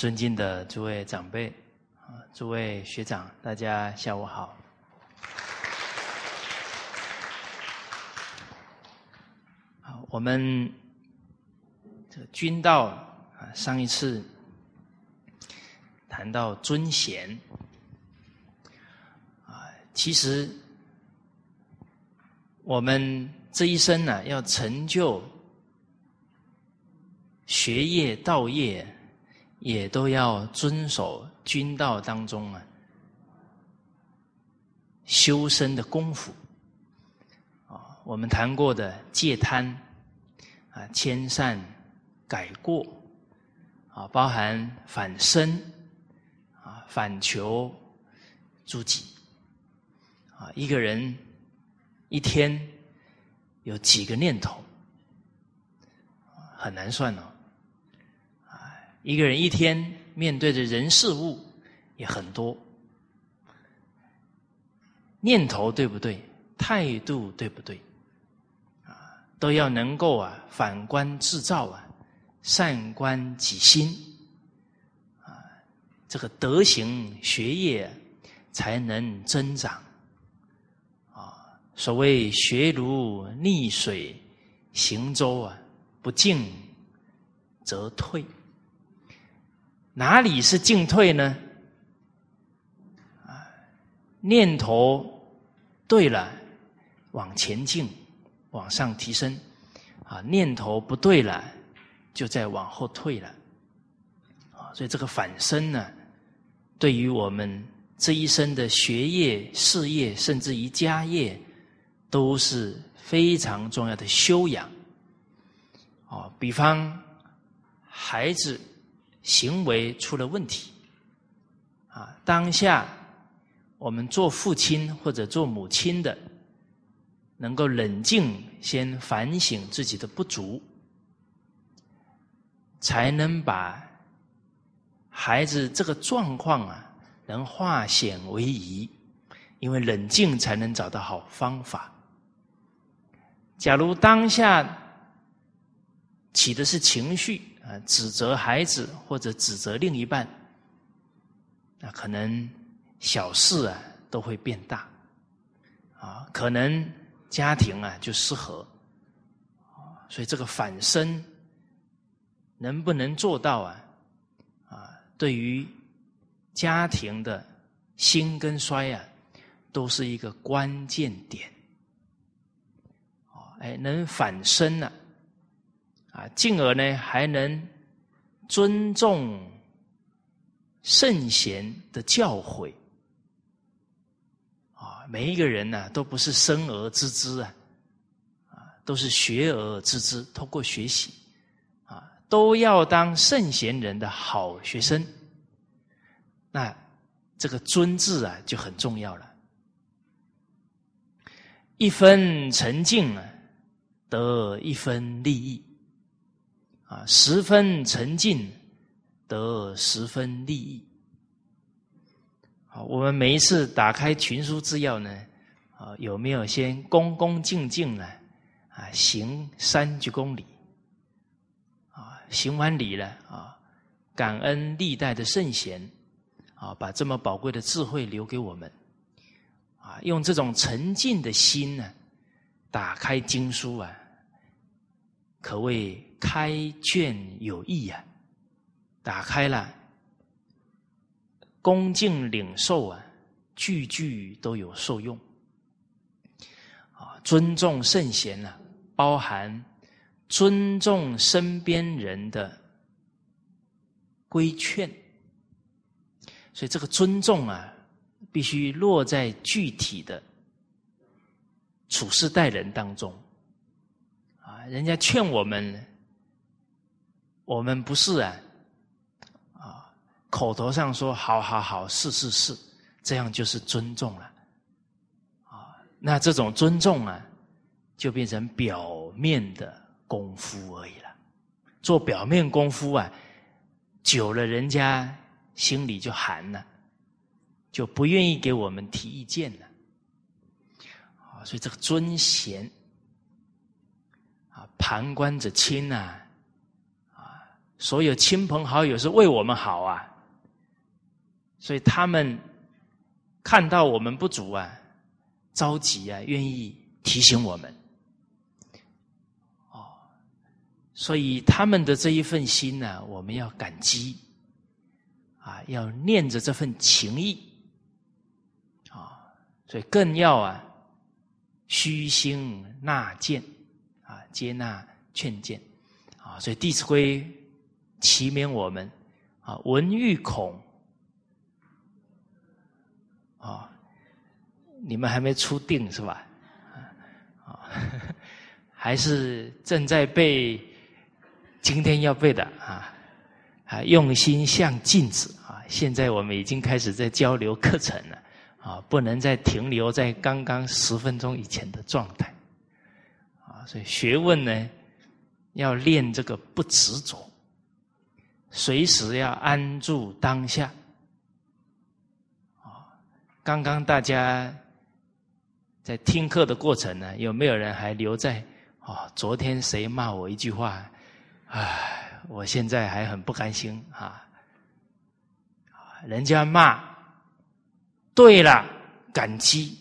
尊敬的诸位长辈啊，诸位学长，大家下午好。好，我们这君道啊，上一次谈到尊贤啊，其实我们这一生呢，要成就学业道业。也都要遵守军道当中啊修身的功夫。啊，我们谈过的戒贪啊、迁善改过。啊，包含反身啊、反求诸己。啊，一个人一天有几个念头很难算哦。一个人一天面对的人事物也很多，念头对不对？态度对不对？啊，都要能够啊反观自照啊，善观己心啊，这个德行学业才能增长啊。所谓学如逆水行舟啊，不进则退。哪里是进退呢？啊，念头对了，往前进，往上提升；啊，念头不对了，就在往后退了。啊，所以这个反身呢，对于我们这一生的学业、事业，甚至于家业，都是非常重要的修养。哦，比方孩子。行为出了问题，啊，当下我们做父亲或者做母亲的，能够冷静，先反省自己的不足，才能把孩子这个状况啊，能化险为夷。因为冷静才能找到好方法。假如当下起的是情绪。指责孩子或者指责另一半，那可能小事啊都会变大，啊，可能家庭啊就失和，所以这个反身能不能做到啊？啊，对于家庭的兴跟衰啊，都是一个关键点，哎，能反身呢？啊进而呢还能尊重圣贤的教诲啊！每一个人呢，都不是生而知之啊，啊，都是学而知之。通过学习啊，都要当圣贤人的好学生。那这个尊字啊，就很重要了。一分沉静啊，得一分利益。啊，十分沉静，得十分利益。好，我们每一次打开群书之要呢，啊，有没有先恭恭敬敬呢？啊，行三鞠躬礼，啊，行完礼了啊，感恩历代的圣贤，啊，把这么宝贵的智慧留给我们，啊，用这种沉静的心呢，打开经书啊，可谓。开卷有益呀，打开了，恭敬领受啊，句句都有受用。啊，尊重圣贤啊，包含尊重身边人的规劝。所以这个尊重啊，必须落在具体的处事待人当中。啊，人家劝我们。我们不是啊，啊，口头上说好好好，是是是，这样就是尊重了，啊，那这种尊重啊，就变成表面的功夫而已了。做表面功夫啊，久了人家心里就寒了，就不愿意给我们提意见了。啊，所以这个尊贤啊，旁观者清啊。所有亲朋好友是为我们好啊，所以他们看到我们不足啊，着急啊，愿意提醒我们。哦，所以他们的这一份心呢，我们要感激啊，要念着这份情谊啊，所以更要啊，虚心纳谏啊，接纳劝谏啊，所以《弟子规》。启勉我们啊，闻欲恐啊，你们还没出定是吧？啊，还是正在背今天要背的啊啊，用心像镜子啊！现在我们已经开始在交流课程了啊，不能再停留在刚刚十分钟以前的状态啊！所以学问呢，要练这个不执着。随时要安住当下，啊！刚刚大家在听课的过程呢，有没有人还留在？哦，昨天谁骂我一句话？唉，我现在还很不甘心啊！人家骂对了，感激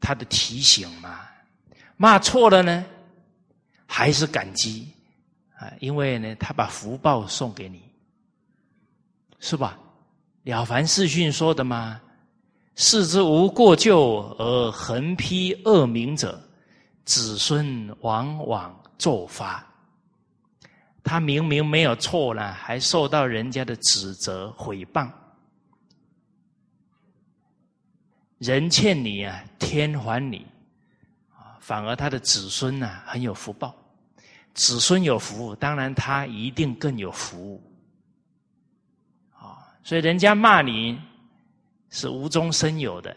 他的提醒嘛；骂错了呢，还是感激。啊，因为呢，他把福报送给你，是吧？了凡四训说的嘛，世之无过咎而横批恶名者，子孙往往作发。他明明没有错呢，还受到人家的指责毁谤。人欠你啊，天还你啊，反而他的子孙呢，很有福报。子孙有福，当然他一定更有福。啊，所以人家骂你是无中生有的，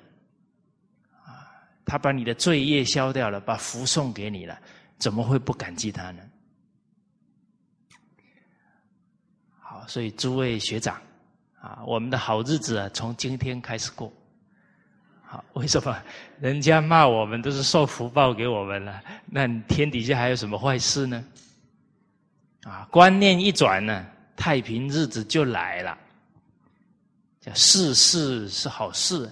啊，他把你的罪业消掉了，把福送给你了，怎么会不感激他呢？好，所以诸位学长，啊，我们的好日子啊，从今天开始过。好，为什么人家骂我们都是受福报给我们了？那天底下还有什么坏事呢？啊，观念一转呢，太平日子就来了。叫事事是好事，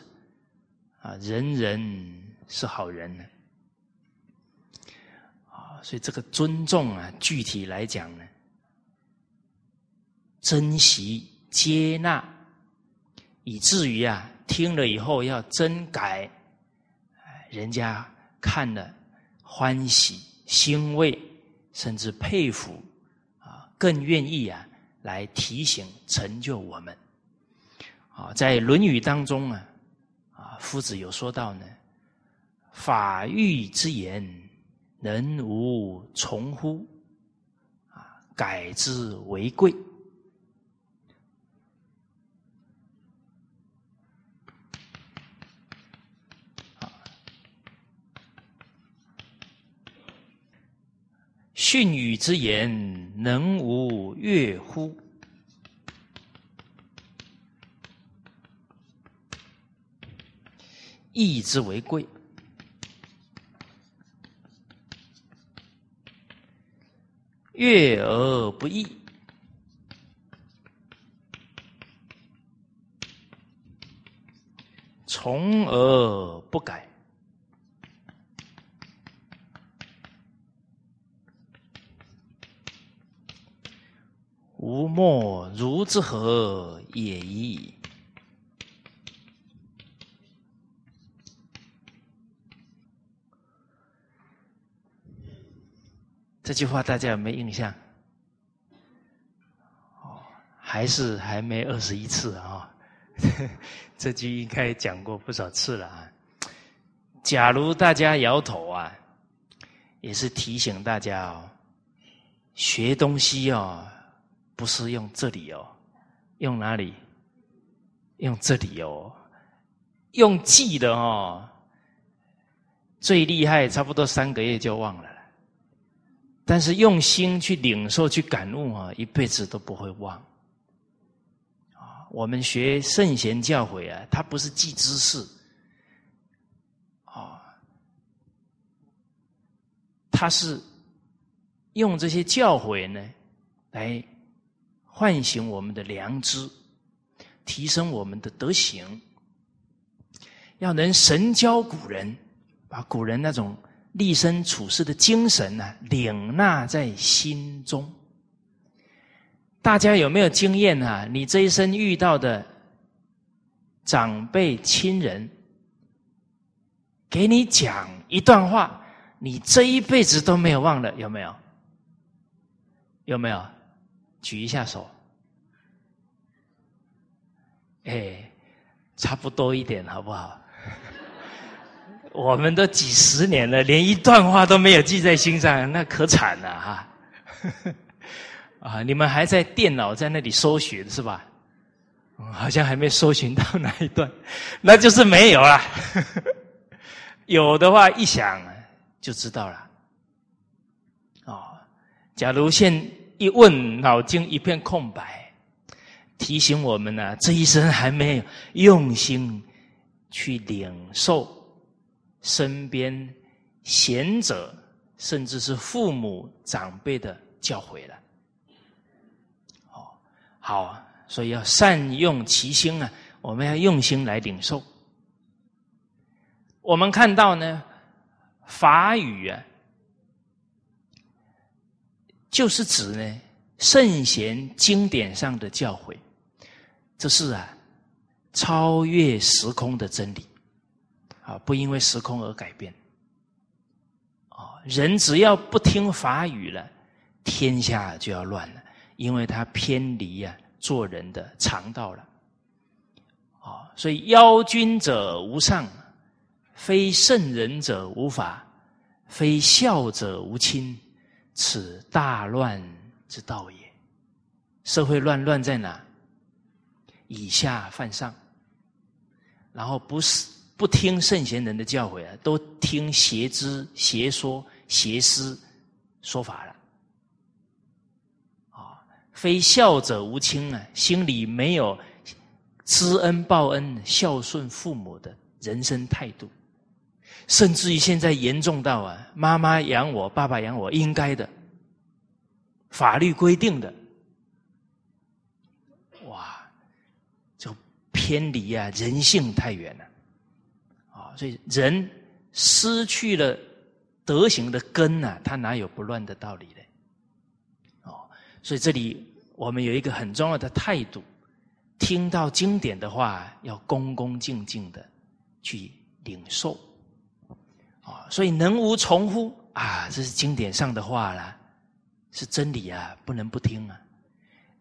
啊，人人是好人呢。啊，所以这个尊重啊，具体来讲呢，珍惜、接纳，以至于啊。听了以后要真改，人家看了欢喜欣慰，甚至佩服啊，更愿意啊来提醒成就我们。啊，在《论语》当中啊，啊夫子有说到呢，法欲之言，能无从乎？啊，改之为贵。训语之言，能无悦乎？义之为贵，悦而不易，从而不改。吾莫如之何也已矣。这句话大家有没有印象？哦，还是还没二十一次啊？这句应该讲过不少次了啊。假如大家摇头啊，也是提醒大家哦，学东西哦。不是用这里哦，用哪里？用这里哦，用记的哦，最厉害，差不多三个月就忘了。但是用心去领受、去感悟啊，一辈子都不会忘。啊，我们学圣贤教诲啊，他不是记知识，啊，他是用这些教诲呢。来唤醒我们的良知，提升我们的德行，要能神教古人，把古人那种立身处世的精神呢，领纳在心中。大家有没有经验啊？你这一生遇到的长辈亲人，给你讲一段话，你这一辈子都没有忘了，有没有？有没有？举一下手。哎，差不多一点，好不好？我们都几十年了，连一段话都没有记在心上，那可惨了哈。啊，你们还在电脑在那里搜寻是吧？好像还没搜寻到哪一段，那就是没有了。有的话一想就知道了。哦，假如现一问，脑筋一片空白，提醒我们呢，这一生还没有用心去领受身边贤者，甚至是父母长辈的教诲了。哦好啊，所以要善用其心啊！我们要用心来领受。我们看到呢，法语啊，就是指呢圣贤经典上的教诲，这是啊超越时空的真理啊，不因为时空而改变。啊，人只要不听法语了，天下就要乱了。因为他偏离呀做人的常道了，啊，所以邀君者无上，非圣人者无法，非孝者无亲，此大乱之道也。社会乱乱在哪？以下犯上，然后不是不听圣贤人的教诲啊，都听邪知邪说邪思说法了。啊非孝者无亲啊，心里没有知恩报恩、孝顺父母的人生态度，甚至于现在严重到啊，妈妈养我，爸爸养我，应该的，法律规定的，哇，就偏离啊人性太远了啊！所以人失去了德行的根呐，他哪有不乱的道理呢？哦，所以这里。我们有一个很重要的态度，听到经典的话，要恭恭敬敬的去领受，所以能无从乎？啊，这是经典上的话啦，是真理啊，不能不听啊。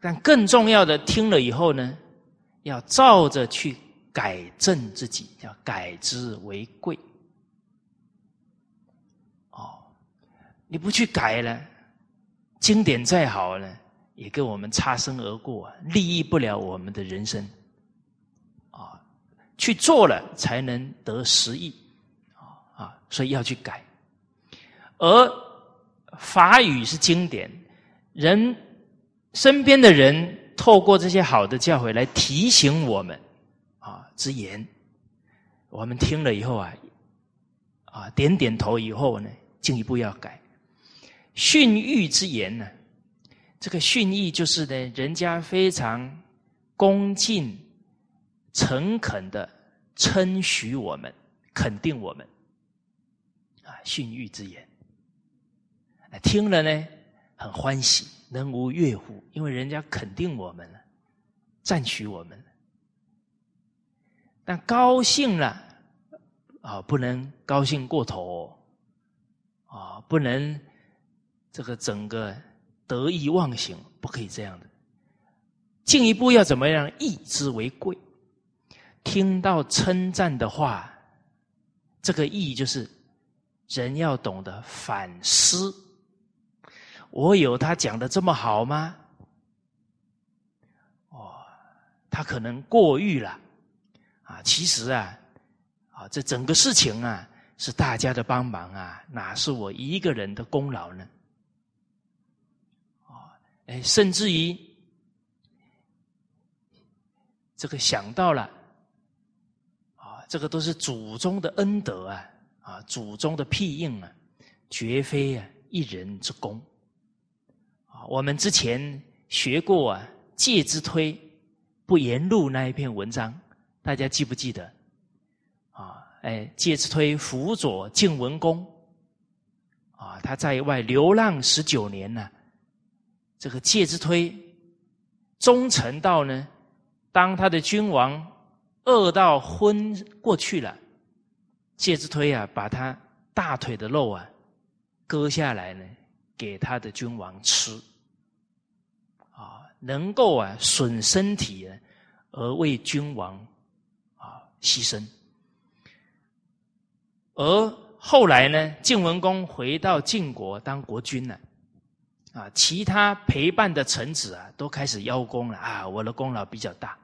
但更重要的，听了以后呢，要照着去改正自己，要改之为贵。哦，你不去改了，经典再好呢？也跟我们擦身而过，利益不了我们的人生，啊，去做了才能得实益，啊，所以要去改。而法语是经典，人身边的人透过这些好的教诲来提醒我们，啊之言，我们听了以后啊，啊点点头以后呢，进一步要改。训育之言呢？这个训义就是呢，人家非常恭敬、诚恳的称许我们、肯定我们，啊，训育之言，听了呢很欢喜，能无悦乎？因为人家肯定我们了，赞许我们了，但高兴了啊，不能高兴过头，啊，不能这个整个。得意忘形，不可以这样的。进一步要怎么样？义之为贵。听到称赞的话，这个义就是人要懂得反思。我有他讲的这么好吗？哦，他可能过誉了啊。其实啊，啊，这整个事情啊，是大家的帮忙啊，哪是我一个人的功劳呢？哎，甚至于这个想到了啊，这个都是祖宗的恩德啊，啊，祖宗的庇应啊，绝非啊一人之功啊。我们之前学过啊，《介之推不言禄》那一篇文章，大家记不记得？啊，哎，介之推辅佐晋文公，啊，他在外流浪十九年呢。这个介之推忠诚到呢，当他的君王饿到昏过去了，介之推啊，把他大腿的肉啊割下来呢，给他的君王吃，啊，能够啊损身体而为君王啊牺牲。而后来呢，晋文公回到晋国当国君了，啊，其他陪伴的臣子啊，都开始邀功了啊，我的功劳比较大，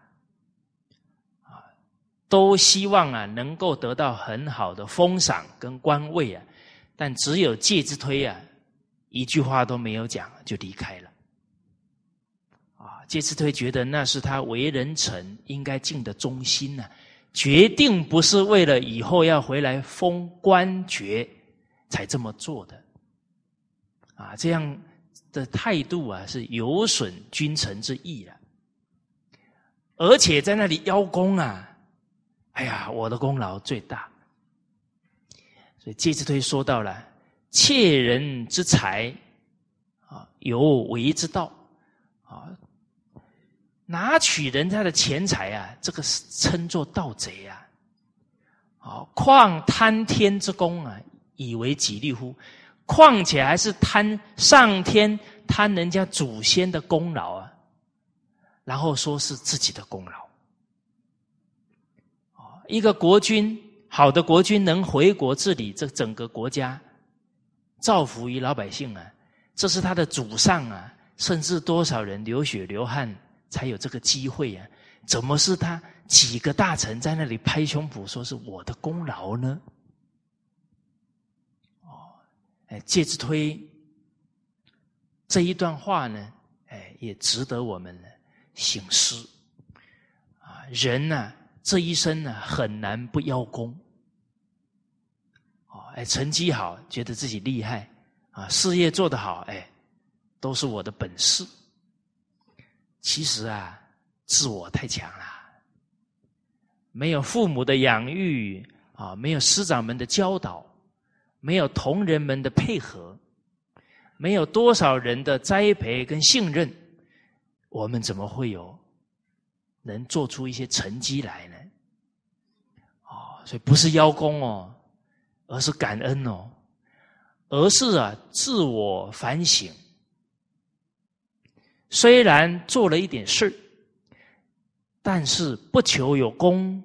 都希望啊能够得到很好的封赏跟官位啊，但只有介之推啊，一句话都没有讲就离开了，啊，介之推觉得那是他为人臣应该尽的忠心呢。决定不是为了以后要回来封官爵才这么做的，啊，这样的态度啊是有损君臣之义了，而且在那里邀功啊，哎呀，我的功劳最大，所以介之推说到了窃人之财啊，有为之道啊。拿取人家的钱财啊，这个是称作盗贼啊！啊，况贪天之功啊，以为己利乎？况且还是贪上天贪人家祖先的功劳啊，然后说是自己的功劳。一个国君，好的国君能回国治理这整个国家，造福于老百姓啊，这是他的祖上啊，甚至多少人流血流汗。才有这个机会呀？怎么是他几个大臣在那里拍胸脯说是我的功劳呢？哦，哎，介之推这一段话呢，哎，也值得我们醒思啊！人呢，这一生呢，很难不邀功。哦，哎，成绩好，觉得自己厉害啊，事业做得好，哎，都是我的本事。其实啊，自我太强了，没有父母的养育啊，没有师长们的教导，没有同仁们的配合，没有多少人的栽培跟信任，我们怎么会有能做出一些成绩来呢？所以不是邀功哦，而是感恩哦，而是啊，自我反省。虽然做了一点事但是不求有功，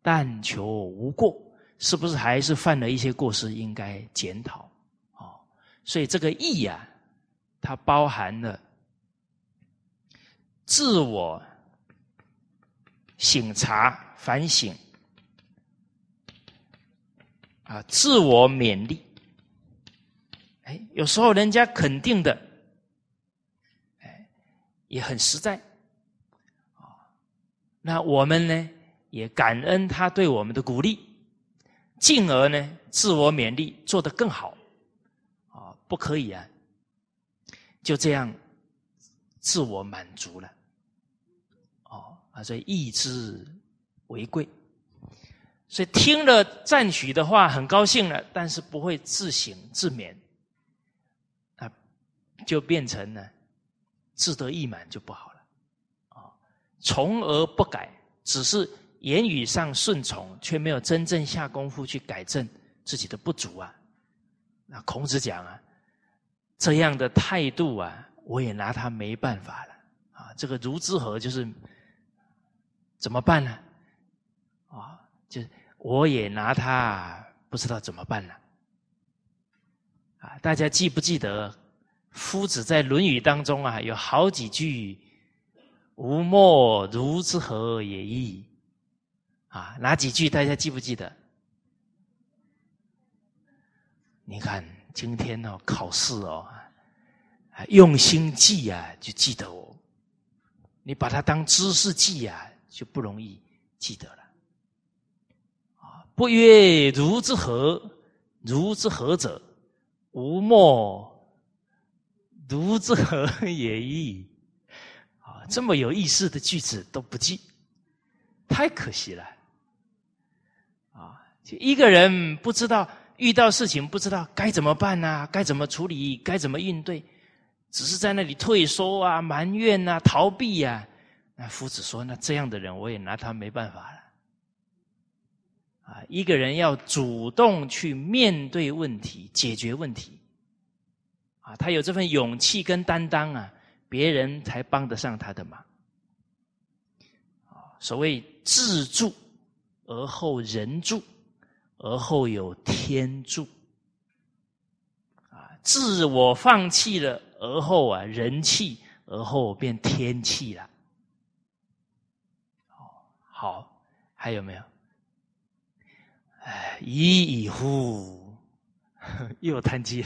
但求无过，是不是还是犯了一些过失？应该检讨哦。所以这个义呀，它包含了自我省察、反省啊，自我勉励。哎，有时候人家肯定的。哎也很实在，啊，那我们呢也感恩他对我们的鼓励，进而呢自我勉励做得更好，啊，不可以啊，就这样自我满足了，哦，啊，所以义之为贵，所以听了赞许的话很高兴了，但是不会自省自勉，啊，就变成了。自得意满就不好了，啊，从而不改，只是言语上顺从，却没有真正下功夫去改正自己的不足啊。那孔子讲啊，这样的态度啊，我也拿他没办法了啊。这个如之何就是怎么办呢？啊，就我也拿他不知道怎么办了。啊，大家记不记得？夫子在《论语》当中啊，有好几句“吾莫如之何也已”，啊，哪几句大家记不记得？你看今天哦，考试哦，用心记啊，就记得哦。你把它当知识记啊，就不容易记得了。不曰如之何？如之何者？吾莫。如之何也矣。啊，这么有意思的句子都不记，太可惜了。啊，就一个人不知道遇到事情不知道该怎么办呐，该怎么处理，该怎么应对，只是在那里退缩啊、埋怨啊、逃避呀。那夫子说：“那这样的人，我也拿他没办法了。”啊，一个人要主动去面对问题、解决问题，啊，他有这份勇气跟担当啊。别人才帮得上他的忙，啊，所谓自助而后人助，而后有天助，啊，自我放弃了，而后啊人气，而后变天气了，好，还有没有？哎，已矣乎！又叹气，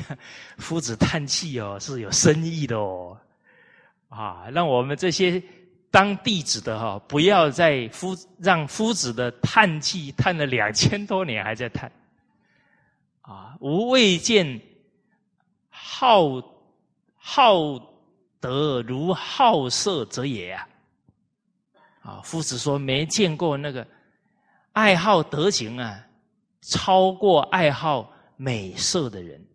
夫子叹气哦，是有深意的哦。啊，让我们这些当弟子的哈，不要再夫让夫子的叹气叹了两千多年还在叹。啊，吾未见好好德如好色者也啊！啊，夫子说没见过那个爱好德行啊，超过爱好美色的人。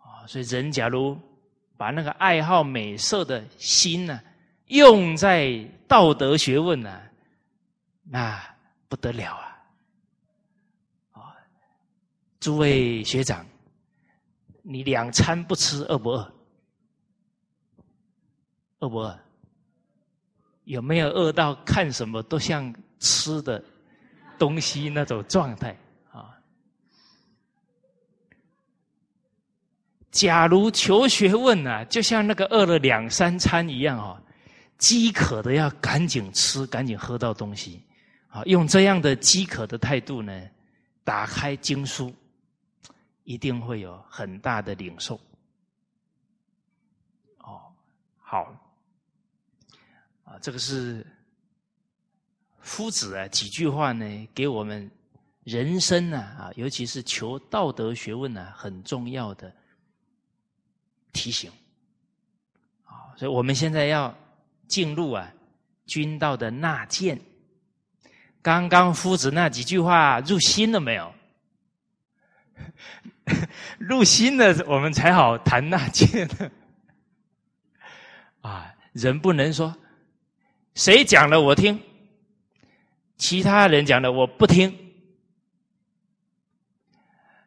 啊，所以人假如。把那个爱好美色的心呢，用在道德学问呢，那不得了啊！啊，诸位学长，你两餐不吃饿不饿？饿不饿？有没有饿到看什么都像吃的东西那种状态啊？假如求学问呢，就像那个饿了两三餐一样哦，饥渴的要赶紧吃，赶紧喝到东西，啊，用这样的饥渴的态度呢，打开经书，一定会有很大的领受。哦，好，啊，这个是夫子啊几句话呢，给我们人生呢啊，尤其是求道德学问呢，很重要的。提醒，啊，所以我们现在要进入啊君道的纳谏。刚刚夫子那几句话入心了没有？入心了，我们才好谈纳谏。啊，人不能说谁讲了我听，其他人讲的我不听，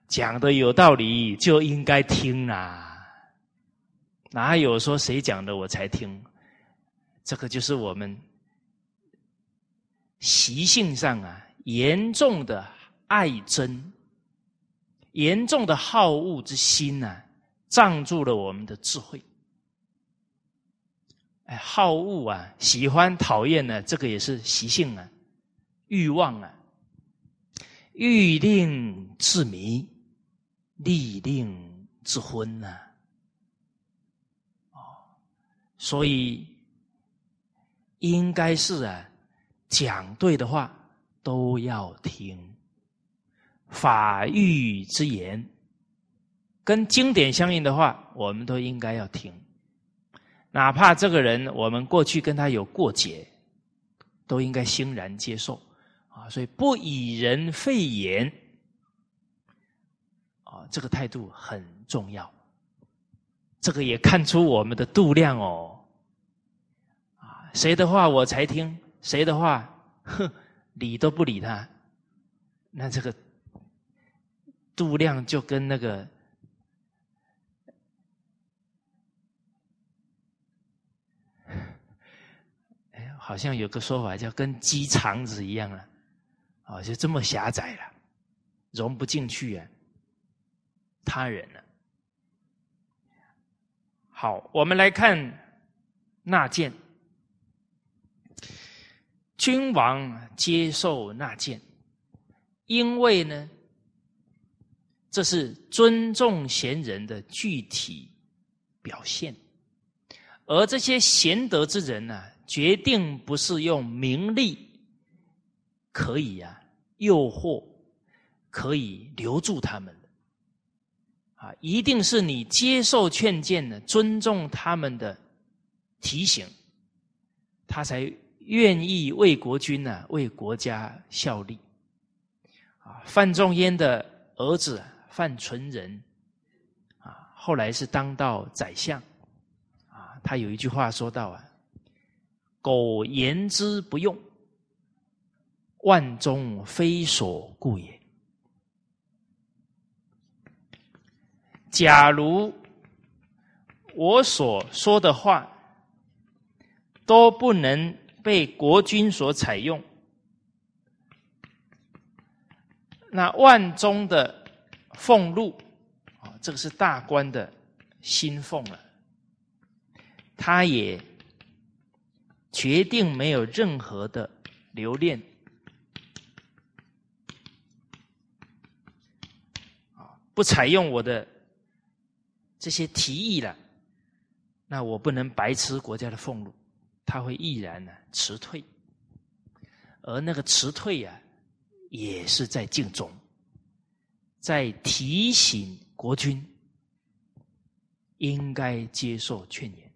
讲的有道理就应该听啊。哪有说谁讲的我才听？这个就是我们习性上啊严重的爱憎、严重的好恶之心呐，障住了我们的智慧。哎，好恶啊，喜欢讨厌呢，这个也是习性啊，欲望啊，欲令自迷，利令自昏呐。所以，应该是啊，讲对的话都要听。法律之言，跟经典相应的话，我们都应该要听。哪怕这个人我们过去跟他有过节，都应该欣然接受啊。所以不以人废言啊，这个态度很重要。这个也看出我们的度量哦，啊，谁的话我才听，谁的话，哼，理都不理他，那这个度量就跟那个，哎，好像有个说法叫跟鸡肠子一样啊，啊，就这么狭窄了，融不进去啊，他人了。好，我们来看纳谏。君王接受纳谏，因为呢，这是尊重贤人的具体表现。而这些贤德之人呢，决定不是用名利可以啊诱惑，可以留住他们的。啊，一定是你接受劝谏的，尊重他们的提醒，他才愿意为国君呢，为国家效力。啊，范仲淹的儿子范纯仁，啊，后来是当到宰相，啊，他有一句话说到啊，苟言之不用，万中非所故也。假如我所说的话都不能被国君所采用，那万中的俸禄啊，这个是大官的薪俸了，他也决定没有任何的留恋啊，不采用我的。这些提议了，那我不能白吃国家的俸禄，他会毅然呢辞退，而那个辞退呀，也是在敬忠，在提醒国君应该接受劝言，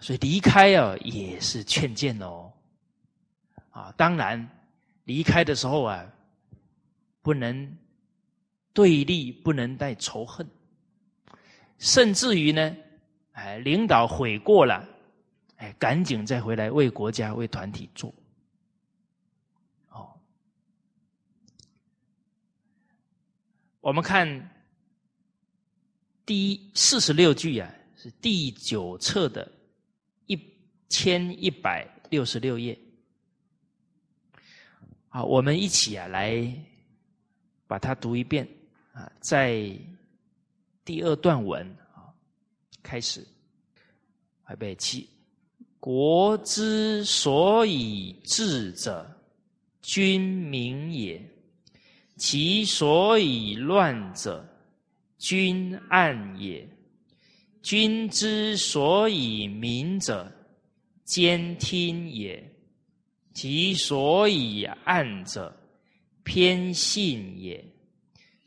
所以离开啊也是劝谏哦，啊，当然离开的时候啊，不能对立，不能带仇恨。甚至于呢，哎，领导悔过了，哎，赶紧再回来为国家、为团体做。哦，我们看第四十六句啊，是第九册的一千一百六十六页。好，我们一起啊来把它读一遍啊，在。第二段文啊，开始，预备七。国之所以治者，君民也；其所以乱者，君暗也。君之所以明者，兼听也；其所以暗者，偏信也。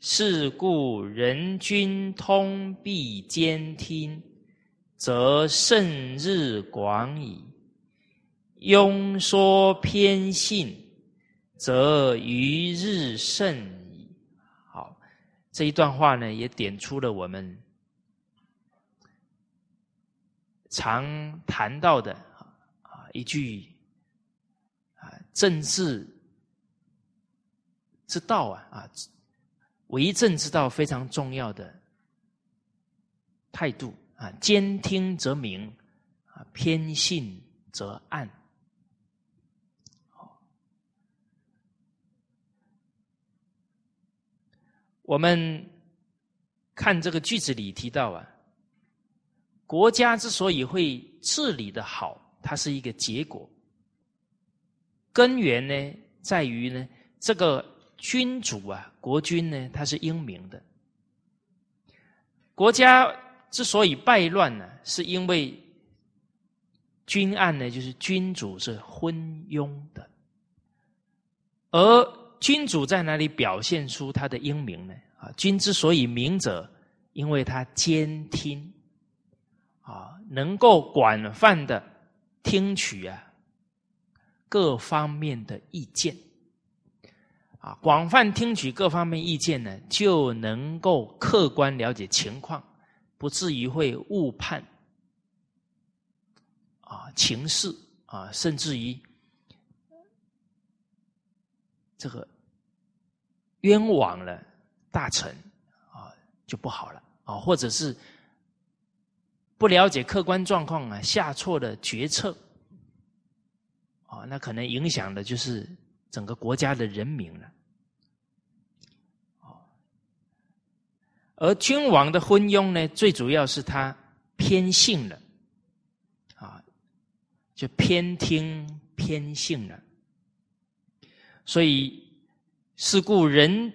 是故人君通必兼听，则胜日广矣；庸说偏信，则余日甚矣。好，这一段话呢，也点出了我们常谈到的啊一句啊政治之道啊啊。为政之道非常重要的态度啊，兼听则明，啊偏信则暗。我们看这个句子里提到啊，国家之所以会治理的好，它是一个结果，根源呢在于呢这个。君主啊，国君呢，他是英明的。国家之所以败乱呢，是因为君案呢，就是君主是昏庸的。而君主在哪里表现出他的英明呢？啊，君之所以明者，因为他兼听，啊，能够广泛的听取啊各方面的意见。啊，广泛听取各方面意见呢，就能够客观了解情况，不至于会误判啊情势啊，甚至于这个冤枉了大臣啊就不好了啊，或者是不了解客观状况啊，下错了决策啊，那可能影响的就是。整个国家的人民了，而君王的昏庸呢，最主要是他偏信了，啊，就偏听偏信了，所以是故人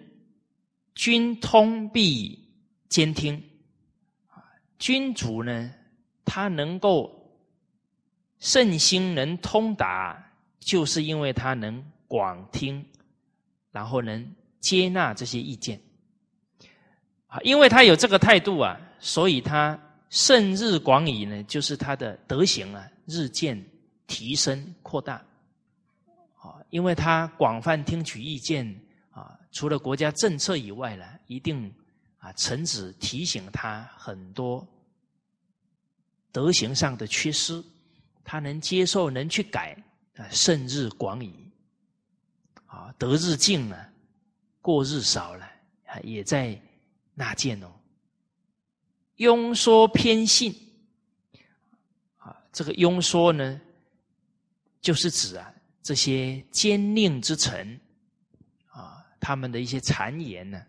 君通必兼听，君主呢，他能够圣心能通达，就是因为他能。广听，然后能接纳这些意见。啊，因为他有这个态度啊，所以他胜日广矣呢，就是他的德行啊日渐提升扩大。啊，因为他广泛听取意见啊，除了国家政策以外呢，一定啊臣子提醒他很多德行上的缺失，他能接受，能去改啊，胜日广矣。得日进了，过日少了，也在。纳谏哦，庸说偏信啊，这个庸说呢，就是指啊这些奸佞之臣啊，他们的一些谗言呢，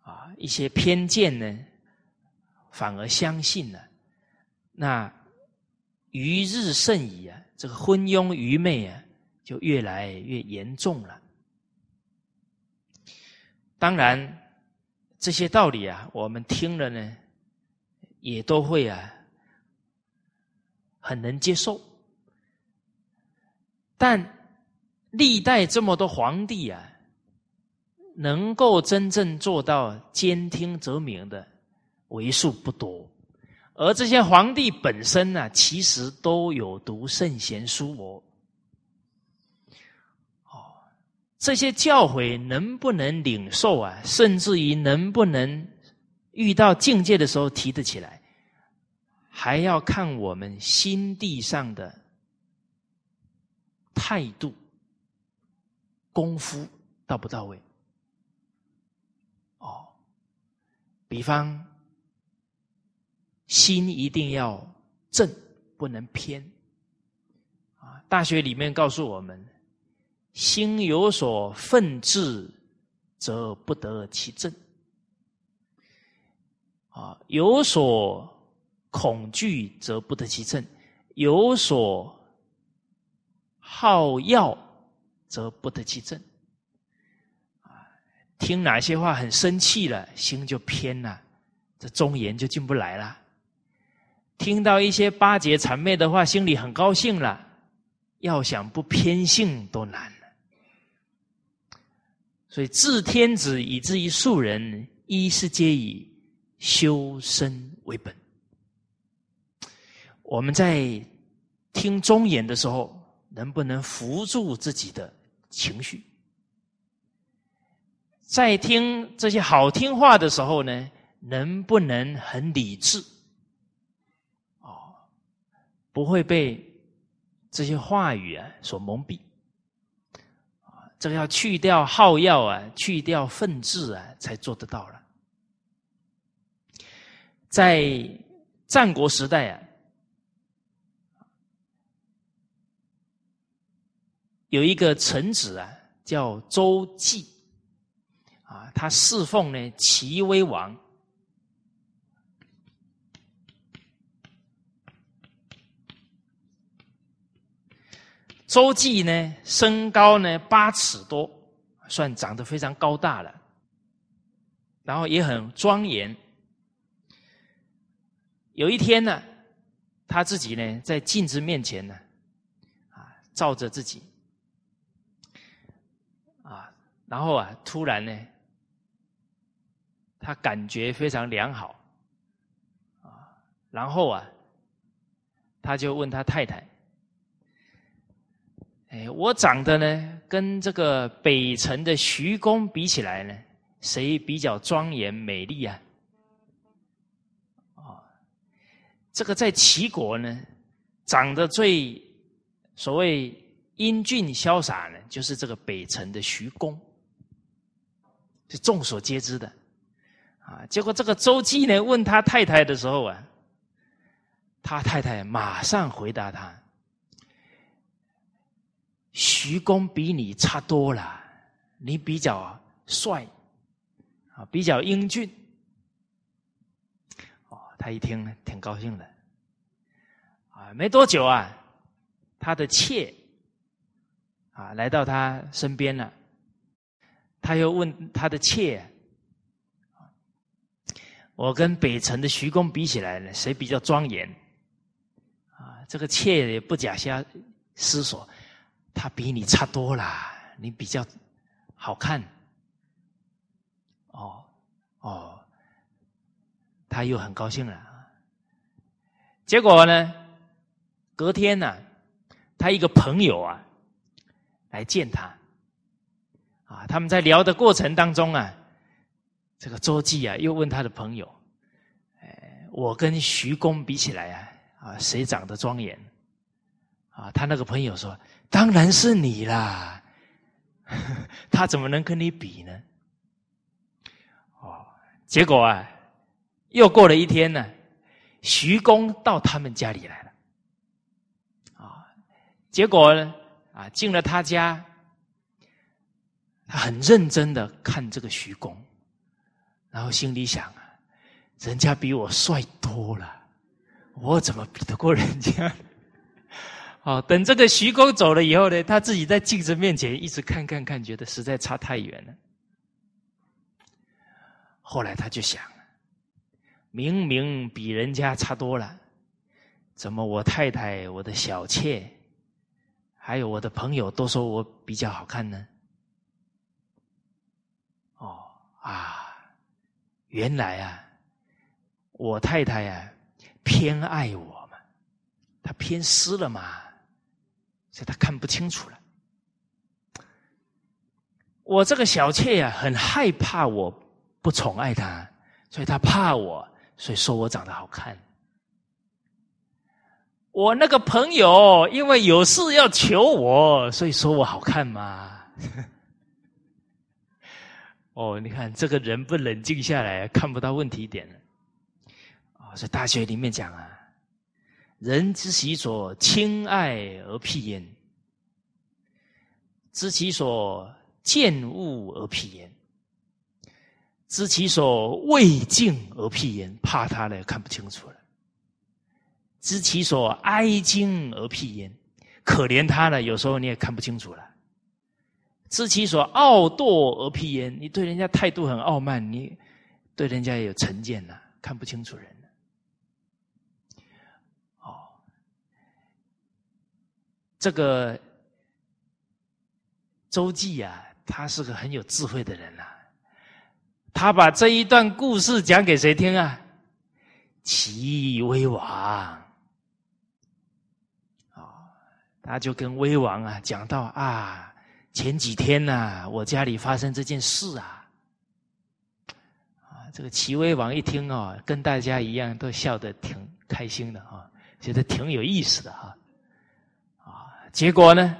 啊一些偏见呢，反而相信了，那余日甚矣啊，这个昏庸愚昧啊，就越来越严重了。当然。这些道理啊，我们听了呢，也都会啊，很能接受。但历代这么多皇帝啊，能够真正做到兼听则明的为数不多，而这些皇帝本身呢，其实都有读圣贤书哦。这些教诲能不能领受啊？甚至于能不能遇到境界的时候提得起来，还要看我们心地上的态度、功夫到不到位。哦，比方心一定要正，不能偏。啊，大学里面告诉我们。心有所愤志，则不得其正；啊，有所恐惧，则不得其正；有所好要，则不得其正。啊，听哪些话很生气了，心就偏了，这忠言就进不来了；听到一些巴结谄媚的话，心里很高兴了，要想不偏性都难。所以，治天子以至于庶人，一是皆以修身为本。我们在听忠言的时候，能不能扶住自己的情绪？在听这些好听话的时候呢，能不能很理智？哦，不会被这些话语啊所蒙蔽。这个要去掉耗药啊，去掉粪质啊，才做得到了。在战国时代啊，有一个臣子啊，叫周季，啊，他侍奉呢齐威王。周记呢，身高呢八尺多，算长得非常高大了，然后也很庄严。有一天呢，他自己呢在镜子面前呢，啊照着自己，啊，然后啊突然呢，他感觉非常良好，啊，然后啊，他就问他太太。哎，我长得呢，跟这个北辰的徐公比起来呢，谁比较庄严美丽啊？啊，这个在齐国呢，长得最所谓英俊潇洒呢，就是这个北辰的徐公，是众所皆知的。啊，结果这个周姬呢，问他太太的时候啊，他太太马上回答他。徐公比你差多了，你比较帅，啊，比较英俊。哦，他一听挺高兴的，啊，没多久啊，他的妾啊来到他身边了，他又问他的妾：“我跟北辰的徐公比起来呢，谁比较庄严？”啊，这个妾也不假瞎思索。他比你差多了，你比较好看，哦，哦，他又很高兴了。结果呢，隔天呢，他一个朋友啊来见他，啊，他们在聊的过程当中啊，这个周记啊又问他的朋友，哎，我跟徐公比起来啊，啊，谁长得庄严？啊，他那个朋友说，当然是你啦，他怎么能跟你比呢？哦，结果啊，又过了一天呢。徐公到他们家里来了，啊，结果呢，啊，进了他家，他很认真的看这个徐公，然后心里想啊，人家比我帅多了，我怎么比得过人家？哦，等这个徐公走了以后呢，他自己在镜子面前一直看看看，觉得实在差太远了。后来他就想。明明比人家差多了，怎么我太太、我的小妾，还有我的朋友都说我比较好看呢？哦啊，原来啊，我太太呀偏爱我嘛，她偏私了嘛，所以她看不清楚了。我这个小妾呀很害怕我不宠爱她，所以她怕我。所以说我长得好看，我那个朋友因为有事要求我，所以说我好看吗？哦，你看这个人不冷静下来，看不到问题点了。哦，在大学里面讲啊，人之其所亲爱而辟焉，知其所见恶而辟焉。知其所未敬而辟焉，怕他呢看不清楚了；知其所哀敬而辟焉，可怜他呢，有时候你也看不清楚了；知其所傲惰而辟焉，你对人家态度很傲慢，你对人家也有成见呐，看不清楚人哦，这个周记啊，他是个很有智慧的人呐。他把这一段故事讲给谁听啊？齐威王啊，他就跟威王啊讲到啊，前几天呐，我家里发生这件事啊，啊，这个齐威王一听哦，跟大家一样都笑得挺开心的啊，觉得挺有意思的哈，结果呢，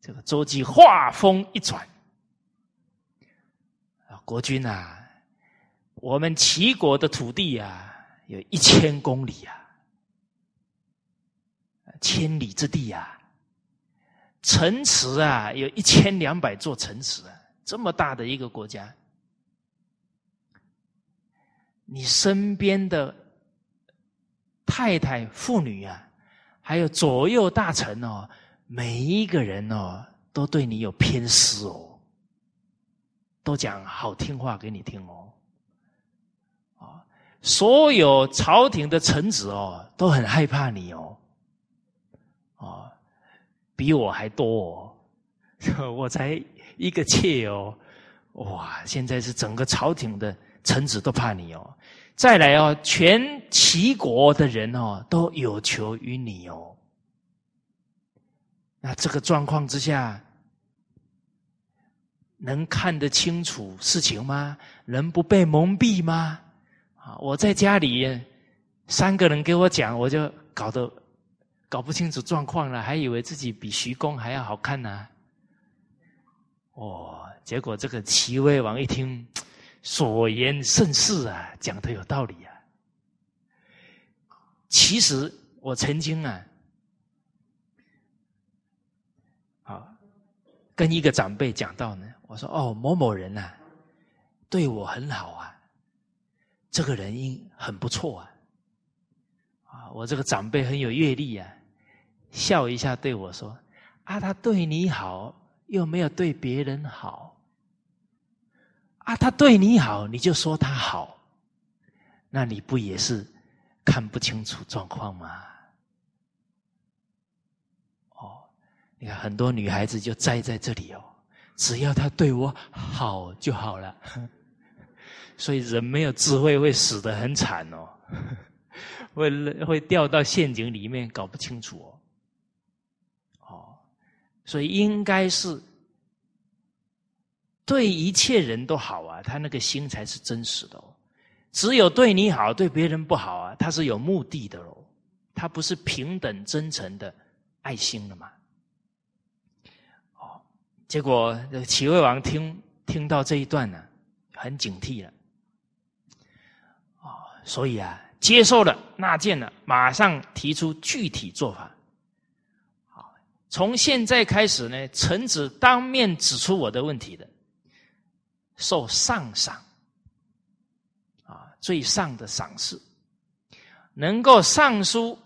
这个周姬话锋一转。国君呐，我们齐国的土地啊，有一千公里啊，千里之地啊，城池啊，有一千两百座城池啊，这么大的一个国家，你身边的太太、妇女啊，还有左右大臣哦，每一个人哦，都对你有偏私哦。都讲好听话给你听哦，啊，所有朝廷的臣子哦都很害怕你哦，啊，比我还多，哦，我才一个妾哦，哇，现在是整个朝廷的臣子都怕你哦，再来哦，全齐国的人哦都有求于你哦，那这个状况之下。能看得清楚事情吗？能不被蒙蔽吗？啊！我在家里，三个人给我讲，我就搞得搞不清楚状况了，还以为自己比徐公还要好看呢。哦，结果这个齐威王一听，所言甚是啊，讲的有道理啊。其实我曾经啊。跟一个长辈讲到呢，我说：“哦，某某人呐，对我很好啊，这个人应很不错啊。”啊，我这个长辈很有阅历啊，笑一下对我说：“啊，他对你好，又没有对别人好。啊，他对你好，你就说他好，那你不也是看不清楚状况吗？”哦你看，很多女孩子就栽在这里哦，只要他对我好就好了。所以人没有智慧会死得很惨哦，会会掉到陷阱里面，搞不清楚哦。哦，所以应该是对一切人都好啊，他那个心才是真实的哦。只有对你好，对别人不好啊，他是有目的的喽，他不是平等真诚的爱心了嘛。哦，结果齐威王听听到这一段呢，很警惕了。哦所以啊，接受了纳谏了，马上提出具体做法。好，从现在开始呢，臣子当面指出我的问题的，受上赏，啊，最上的赏赐；能够上书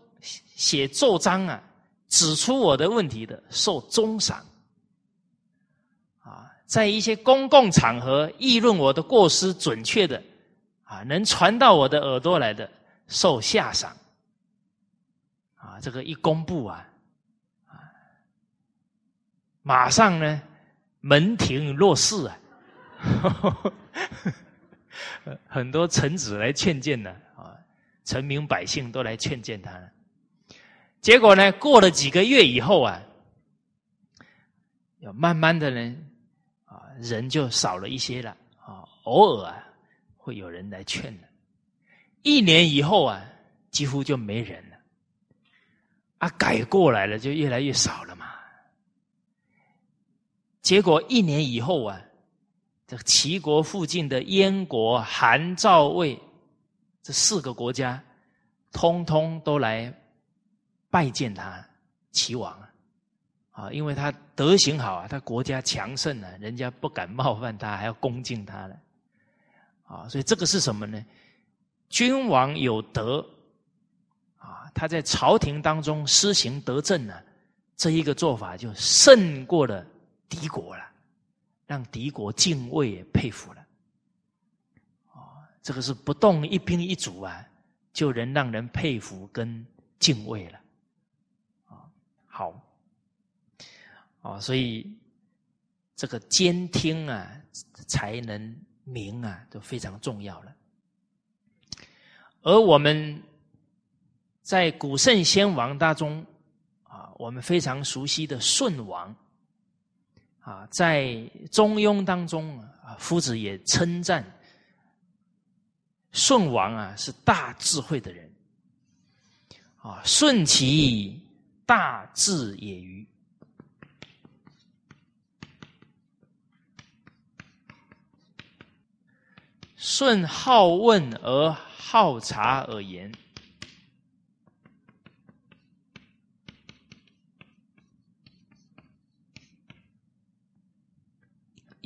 写奏章啊，指出我的问题的，受中赏。啊，在一些公共场合议论我的过失准确的。啊，能传到我的耳朵来的，受下赏。啊，这个一公布啊，啊，马上呢，门庭若市啊，很多臣子来劝谏呢，啊，臣民百姓都来劝谏他。结果呢，过了几个月以后啊，要慢慢的呢，啊，人就少了一些了，啊，偶尔啊。会有人来劝的，一年以后啊，几乎就没人了。啊，改过来了，就越来越少了嘛。结果一年以后啊，这齐国附近的燕国、韩、赵、魏这四个国家，通通都来拜见他齐王啊，啊，因为他德行好啊，他国家强盛啊，人家不敢冒犯他，还要恭敬他呢。啊，所以这个是什么呢？君王有德，啊，他在朝廷当中施行德政呢，这一个做法就胜过了敌国了，让敌国敬畏佩服了。啊，这个是不动一兵一卒啊，就能让人佩服跟敬畏了。啊，好，啊，所以这个监听啊，才能。明啊，都非常重要了。而我们在古圣先王当中啊，我们非常熟悉的舜王啊，在《中庸》当中啊，夫子也称赞舜王啊是大智慧的人啊，顺其大智也于。舜好问而好察而言，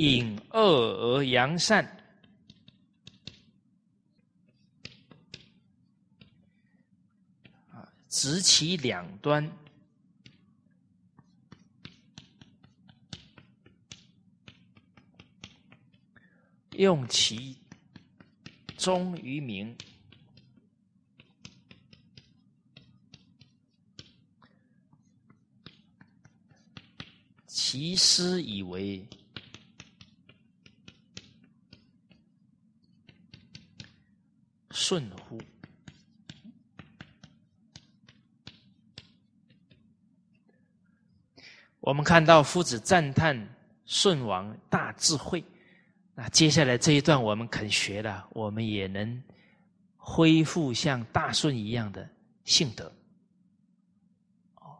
隐恶而扬善，啊，执其两端，用其。忠于民，其师以为顺乎？我们看到夫子赞叹舜王大智慧。那接下来这一段我们肯学了，我们也能恢复像大顺一样的性德。哦，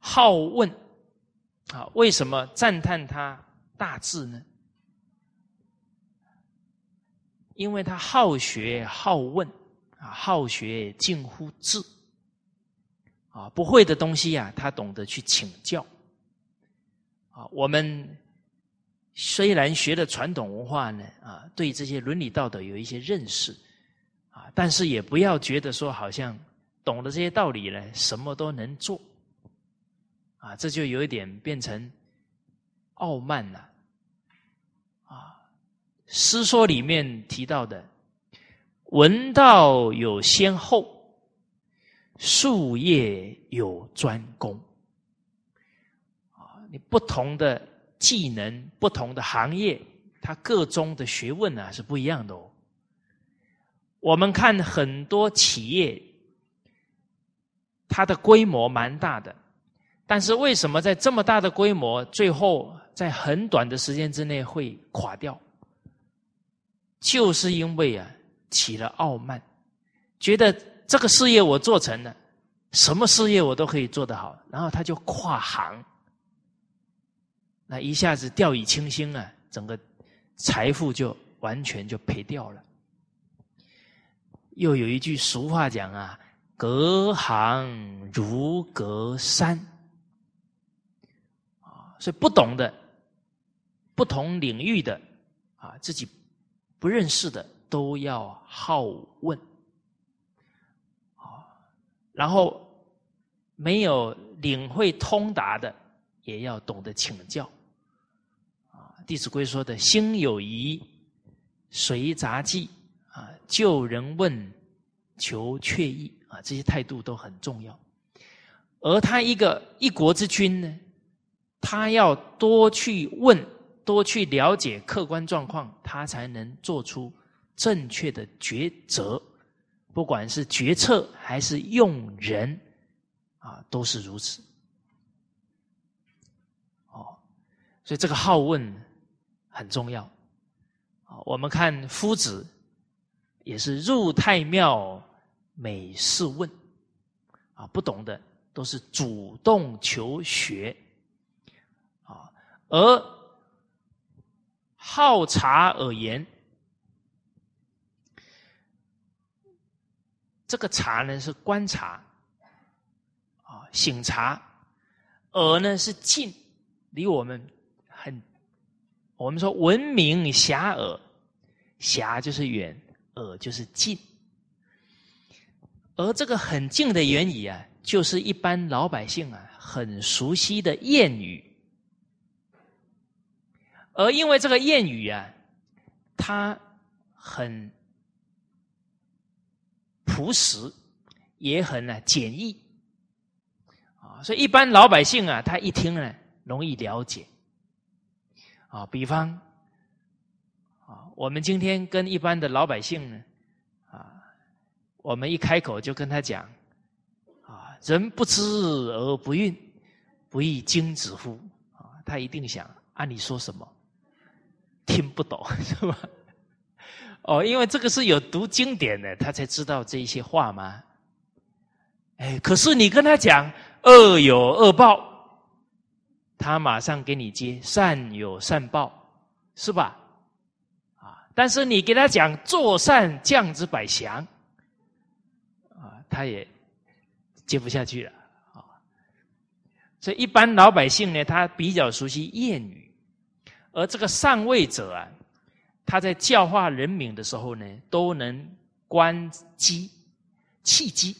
好问啊，为什么赞叹他大智呢？因为他好学好问啊，好学近乎智啊，不会的东西呀，他懂得去请教啊，我们。虽然学的传统文化呢，啊，对这些伦理道德有一些认识，啊，但是也不要觉得说好像懂得这些道理呢，什么都能做，啊，这就有一点变成傲慢了，诗说里面提到的“闻道有先后，术业有专攻”，啊，你不同的。技能不同的行业它各中的学问呢是不一样的哦。我们看很多企业，它的规模蛮大的，但是为什么在这么大的规模，最后在很短的时间之内会垮掉？就是因为啊，起了傲慢，觉得这个事业我做成了，什么事业我都可以做得好，然后他就跨行，那一下子掉以轻心啊，整个财富就完全就赔掉了。又有一句俗话讲啊，“隔行如隔山”，啊，所以不懂的、不同领域的啊，自己不认识的都要好问，啊，然后没有领会通达的，也要懂得请教。啊，《弟子规》说的“心有疑，随杂记”。啊，救人问，求确意啊，这些态度都很重要。而他一个一国之君呢，他要多去问，多去了解客观状况，他才能做出正确的抉择。不管是决策还是用人，啊，都是如此。哦，所以这个好问很重要。啊，我们看夫子。也是入太庙，每事问，啊，不懂的都是主动求学，啊，而好茶而言，这个茶呢是观察，啊，醒茶，耳呢是近，离我们很，我们说闻名遐迩，遐就是远。耳就是近，而这个很近的言语啊，就是一般老百姓啊很熟悉的谚语。而因为这个谚语啊，它很朴实，也很呢简易啊，所以一般老百姓啊，他一听呢容易了解啊，比方啊。我们今天跟一般的老百姓呢，啊，我们一开口就跟他讲，啊，人不知而不愠，不亦君子乎？啊，他一定想啊，你说什么？听不懂 是吧？哦，因为这个是有读经典的，他才知道这一些话吗？哎，可是你跟他讲恶有恶报，他马上给你接善有善报，是吧？啊但是你给他讲做善降之百祥，啊，他也接不下去了啊。所以一般老百姓呢，他比较熟悉谚语，而这个上位者啊，他在教化人民的时候呢，都能观机、气机，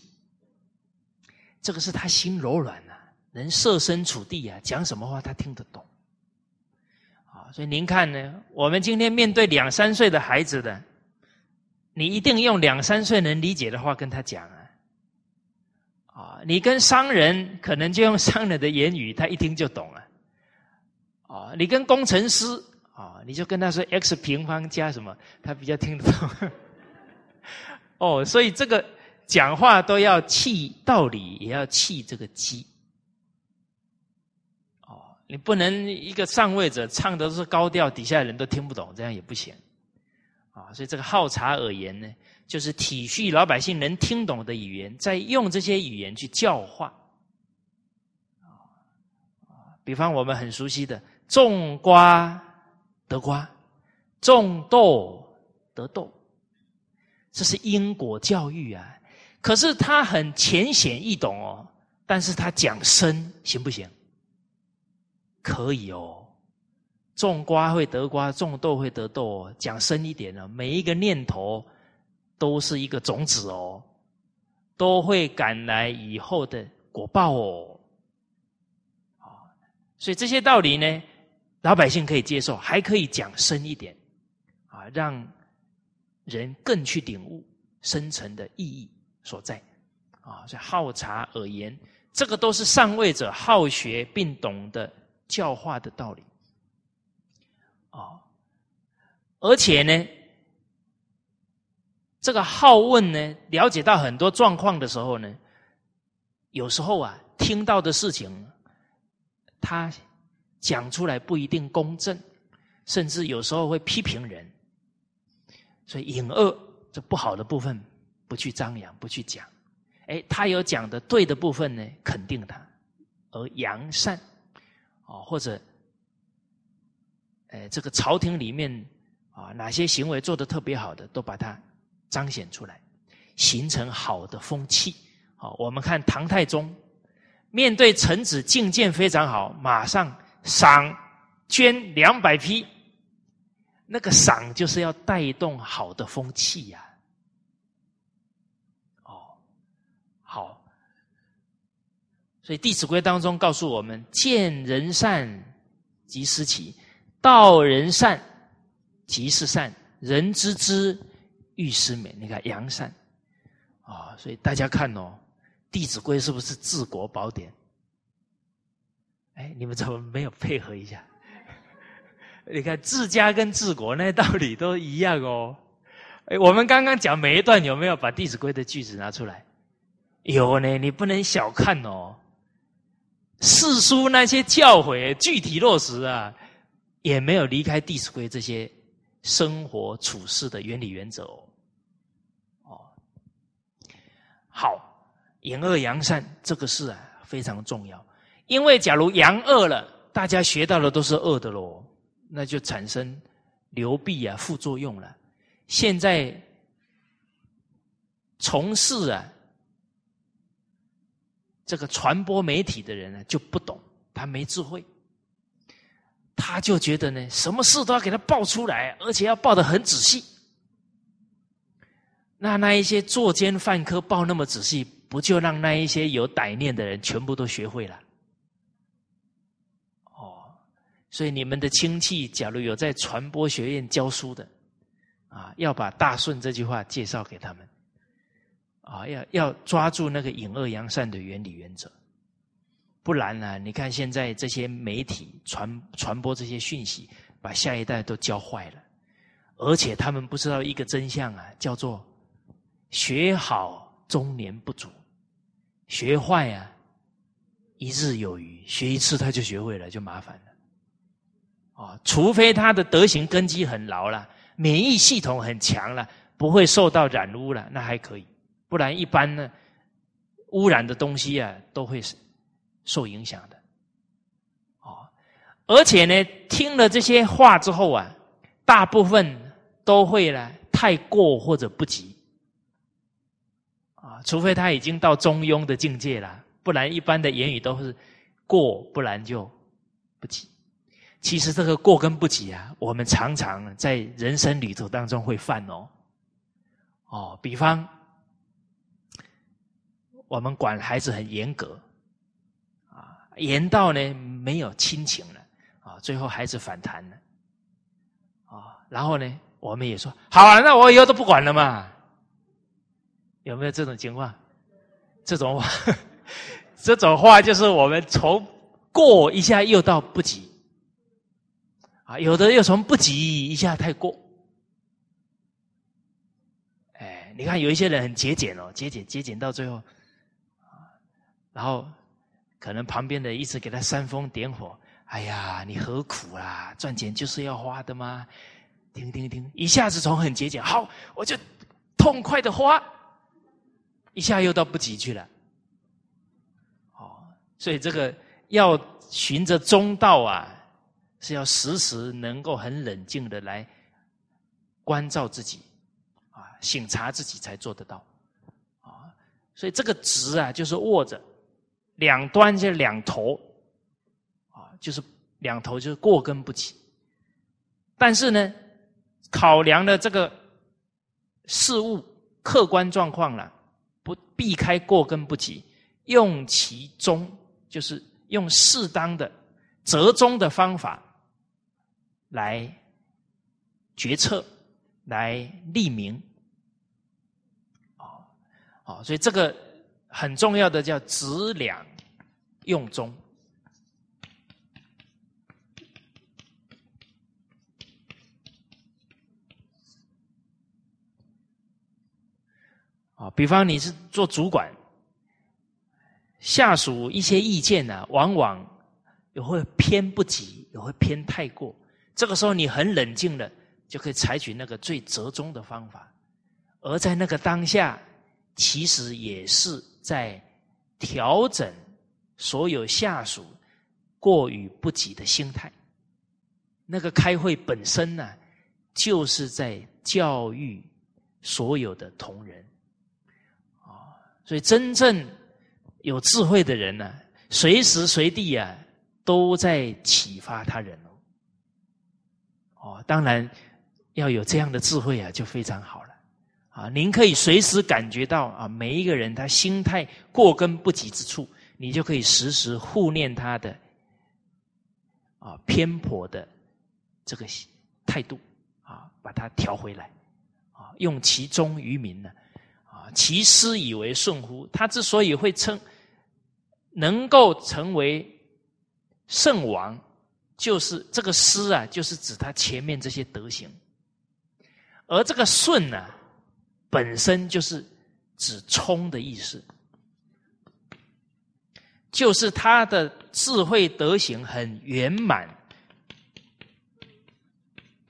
这个是他心柔软啊，能设身处地啊，讲什么话他听得懂。啊所以您看呢，我们今天面对两三岁的孩子的，你一定用两三岁能理解的话跟他讲啊。啊，你跟商人可能就用商人的言语，他一听就懂了。啊你跟工程师啊，你就跟他说 x 平方加什么，他比较听得懂。哦，所以这个讲话都要气道理，也要气这个机。哦你不能一个上位者唱的都是高调，底下的人都听不懂，这样也不行啊！所以这个好茶而言呢，就是体恤老百姓能听懂的语言，在用这些语言去教化啊！比方我们很熟悉的“种瓜得瓜，种豆得豆”，这是因果教育啊。可是它很浅显易懂哦，但是它讲深行不行？可以哦，种瓜会得瓜，种豆会得豆。讲深一点呢，每一个念头都是一个种子哦，都会赶来以后的果报哦。啊，所以这些道理呢，老百姓可以接受，还可以讲深一点，啊，让人更去领悟深层的意义所在。啊，所以好察而言，这个都是上位者好学并懂得。教化的道理，啊，而且呢，这个好问呢，了解到很多状况的时候呢，有时候啊，听到的事情，他讲出来不一定公正，甚至有时候会批评人，所以隐恶这不好的部分不去张扬，不去讲。哎，他有讲的对的部分呢，肯定他，而扬善，哦，或者，哎，这个朝廷里面啊，哪些行为做的特别好的，都把它彰显出来，形成好的风气。好，我们看唐太宗，面对臣子进谏非常好，马上赏捐两百匹，那个赏就是要带动好的风气呀。哦，好所以《弟子规》当中告诉我们：见人善即思齐，道人善即是善，人知之欲思美。你看扬善啊，所以大家看哦，《弟子规》是不是治国宝典？哎，你们怎么没有配合一下？你看治家跟治国那道理都一样哦。哎，我们刚刚讲每一段有没有把《弟子规》的句子拿出来？有呢，你不能小看哦。四书那些教诲具体落实啊，也没有离开《弟子规》这些生活处事的原理原则哦。哦，好，隐恶扬善这个事啊非常重要，因为假如扬恶了，大家学到的都是恶的喽，那就产生流弊啊副作用了。现在从事啊。这个传播媒体的人呢就不懂，他没智慧，他就觉得呢，什么事都要给他报出来，而且要报的很仔细。那那一些作奸犯科报那么仔细，不就让那一些有歹念的人全部都学会了？哦，所以你们的亲戚假如有在传播学院教书的，啊，要把大顺这句话介绍给他们。啊，要要抓住那个隐恶扬善的原理原则，不然呢？你看现在这些媒体传传播这些讯息，把下一代都教坏了，而且他们不知道一个真相啊，叫做学好中年不足，学坏啊一日有余，学一次他就学会了，就麻烦了。啊，除非他的德行根基很牢了，免疫系统很强了，不会受到染污了，那还可以。不然，一般呢，污染的东西啊，都会受影响的。哦，而且呢，听了这些话之后啊，大部分都会呢太过或者不及。啊，除非他已经到中庸的境界了，不然一般的言语都是过，不然就不及。其实这个过跟不及啊，我们常常在人生旅途当中会犯哦。哦，比方。我们管孩子很严格，啊，严到呢没有亲情了，啊，最后孩子反弹了，啊，然后呢，我们也说好啊，那我以后都不管了嘛，有没有这种情况？这种话，这种话就是我们从过一下又到不及，有的又从不急一下太过，哎，你看有一些人很节俭哦，节俭节俭到最后。然后，可能旁边的一直给他煽风点火。哎呀，你何苦啦？赚钱就是要花的吗？停停停，一下子从很节俭，好，我就痛快的花，一下又到不急去了。哦，所以这个要循着中道啊，是要时时能够很冷静的来关照自己，啊，醒察自己才做得到。啊，所以这个直啊，就是握着。两端就两头，啊，就是两头就是过跟不及。但是呢，考量了这个事物客观状况了，不避开过跟不及，用其中，就是用适当的折中的方法来决策、来立名。哦，哦，所以这个很重要的叫执两用中。啊，比方你是做主管，下属一些意见呢、往往也会偏不及，也会偏太过。这个时候你很冷静的，就可以采取那个最折中的方法，而在那个当下，其实也是在调整所有下属过于不及的心态。那个开会本身呢，就是在教育所有的同仁啊，所以真正有智慧的人呢，随时随地啊，都在启发他人哦。哦，当然要有这样的智慧啊，就非常好了啊！您可以随时感觉到啊，每一个人他心态过跟不及之处，你就可以时时护念他的啊偏颇的这个态度啊，把它调回来啊，用其中于民呢啊，其师以为顺乎？他之所以会称能够成为圣王。就是这个师啊，就是指他前面这些德行，而这个顺呢，本身就是指冲的意思，就是他的智慧德行很圆满，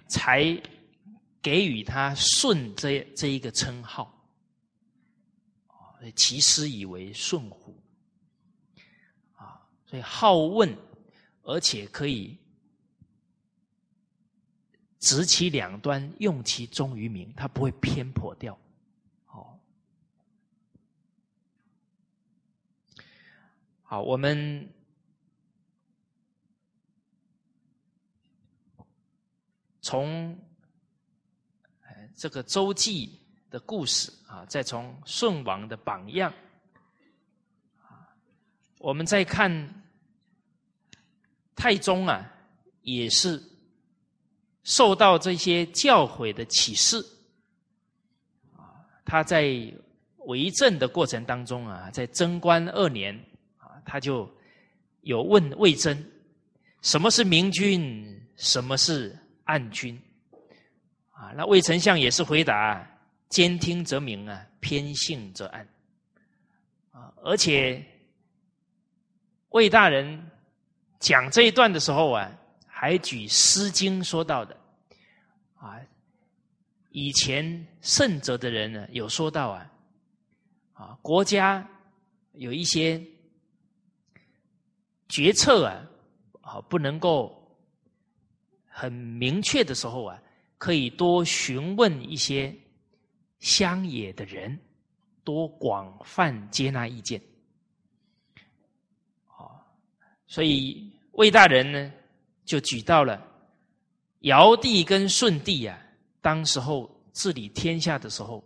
才给予他顺这这一个称号。其师以为顺乎？啊，所以好问。而且可以执其两端，用其中于民，它不会偏颇掉。好，好，我们从这个周记的故事啊，再从舜王的榜样，我们再看。太宗啊，也是受到这些教诲的启示啊。他在为政的过程当中啊，在贞观二年啊，他就有问魏征：什么是明君？什么是暗君？啊，那魏丞相也是回答：兼听则明啊，偏信则暗。啊，而且魏大人。讲这一段的时候啊，还举《诗经》说到的啊，以前圣哲的人呢，有说到啊，啊，国家有一些决策啊，啊，不能够很明确的时候啊，可以多询问一些乡野的人，多广泛接纳意见。所以魏大人呢，就举到了尧帝跟舜帝啊，当时候治理天下的时候，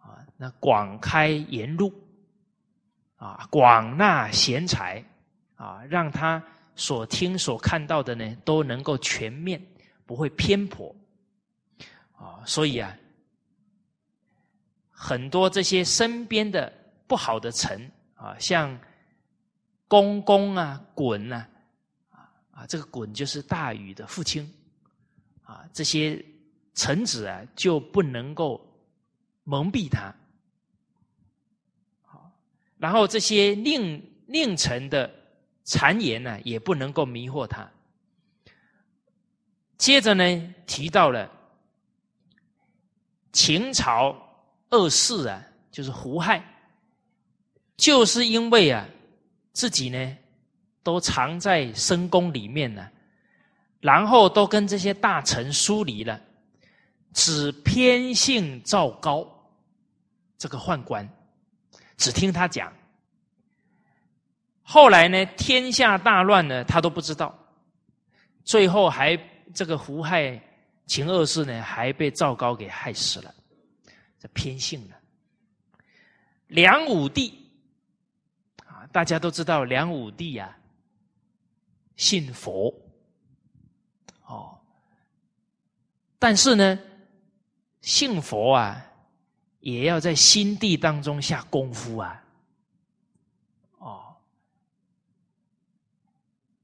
啊，那广开言路，啊，广纳贤才，啊，让他所听所看到的呢，都能够全面，不会偏颇，啊，所以啊，很多这些身边的不好的臣啊，像。公公啊，鲧，啊啊，这个鲧就是大禹的父亲，啊，这些臣子啊就不能够蒙蔽他，好，然后这些佞佞臣的谗言呢，也不能够迷惑他。接着呢，提到了秦朝二世啊，就是胡亥，就是因为啊。自己呢，都藏在深宫里面呢，然后都跟这些大臣疏离了，只偏信赵高这个宦官，只听他讲。后来呢，天下大乱呢，他都不知道，最后还这个胡亥秦二世呢，还被赵高给害死了，这偏信了。梁武帝。大家都知道梁武帝啊，信佛，哦，但是呢，信佛啊，也要在心地当中下功夫啊，哦，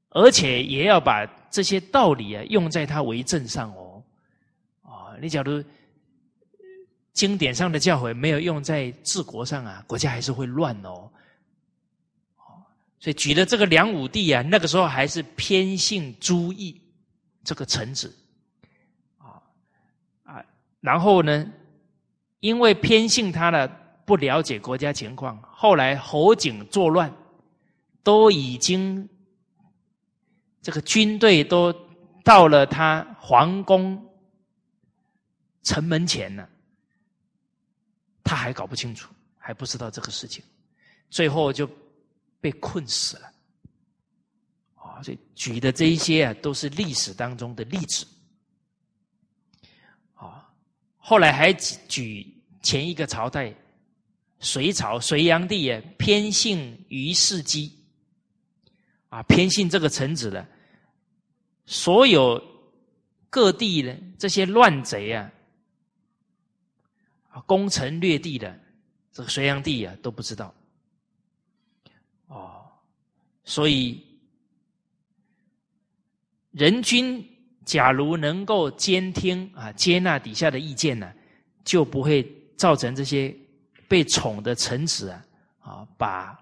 而且也要把这些道理啊用在他为政上哦，啊，你假如经典上的教诲没有用在治国上啊，国家还是会乱哦。所以举的这个梁武帝啊，那个时候还是偏信朱毅这个臣子，啊啊，然后呢，因为偏信他呢，不了解国家情况，后来侯景作乱，都已经这个军队都到了他皇宫城门前了，他还搞不清楚，还不知道这个事情，最后就。被困死了，啊！所以举的这一些啊，都是历史当中的例子，啊。后来还举前一个朝代，隋朝隋炀帝啊，偏信于世基，啊，偏信这个臣子的，所有各地的这些乱贼，啊，攻城略地的这个隋炀帝啊，都不知道。所以，人君假如能够监听啊，接纳底下的意见呢，就不会造成这些被宠的臣子啊，啊，把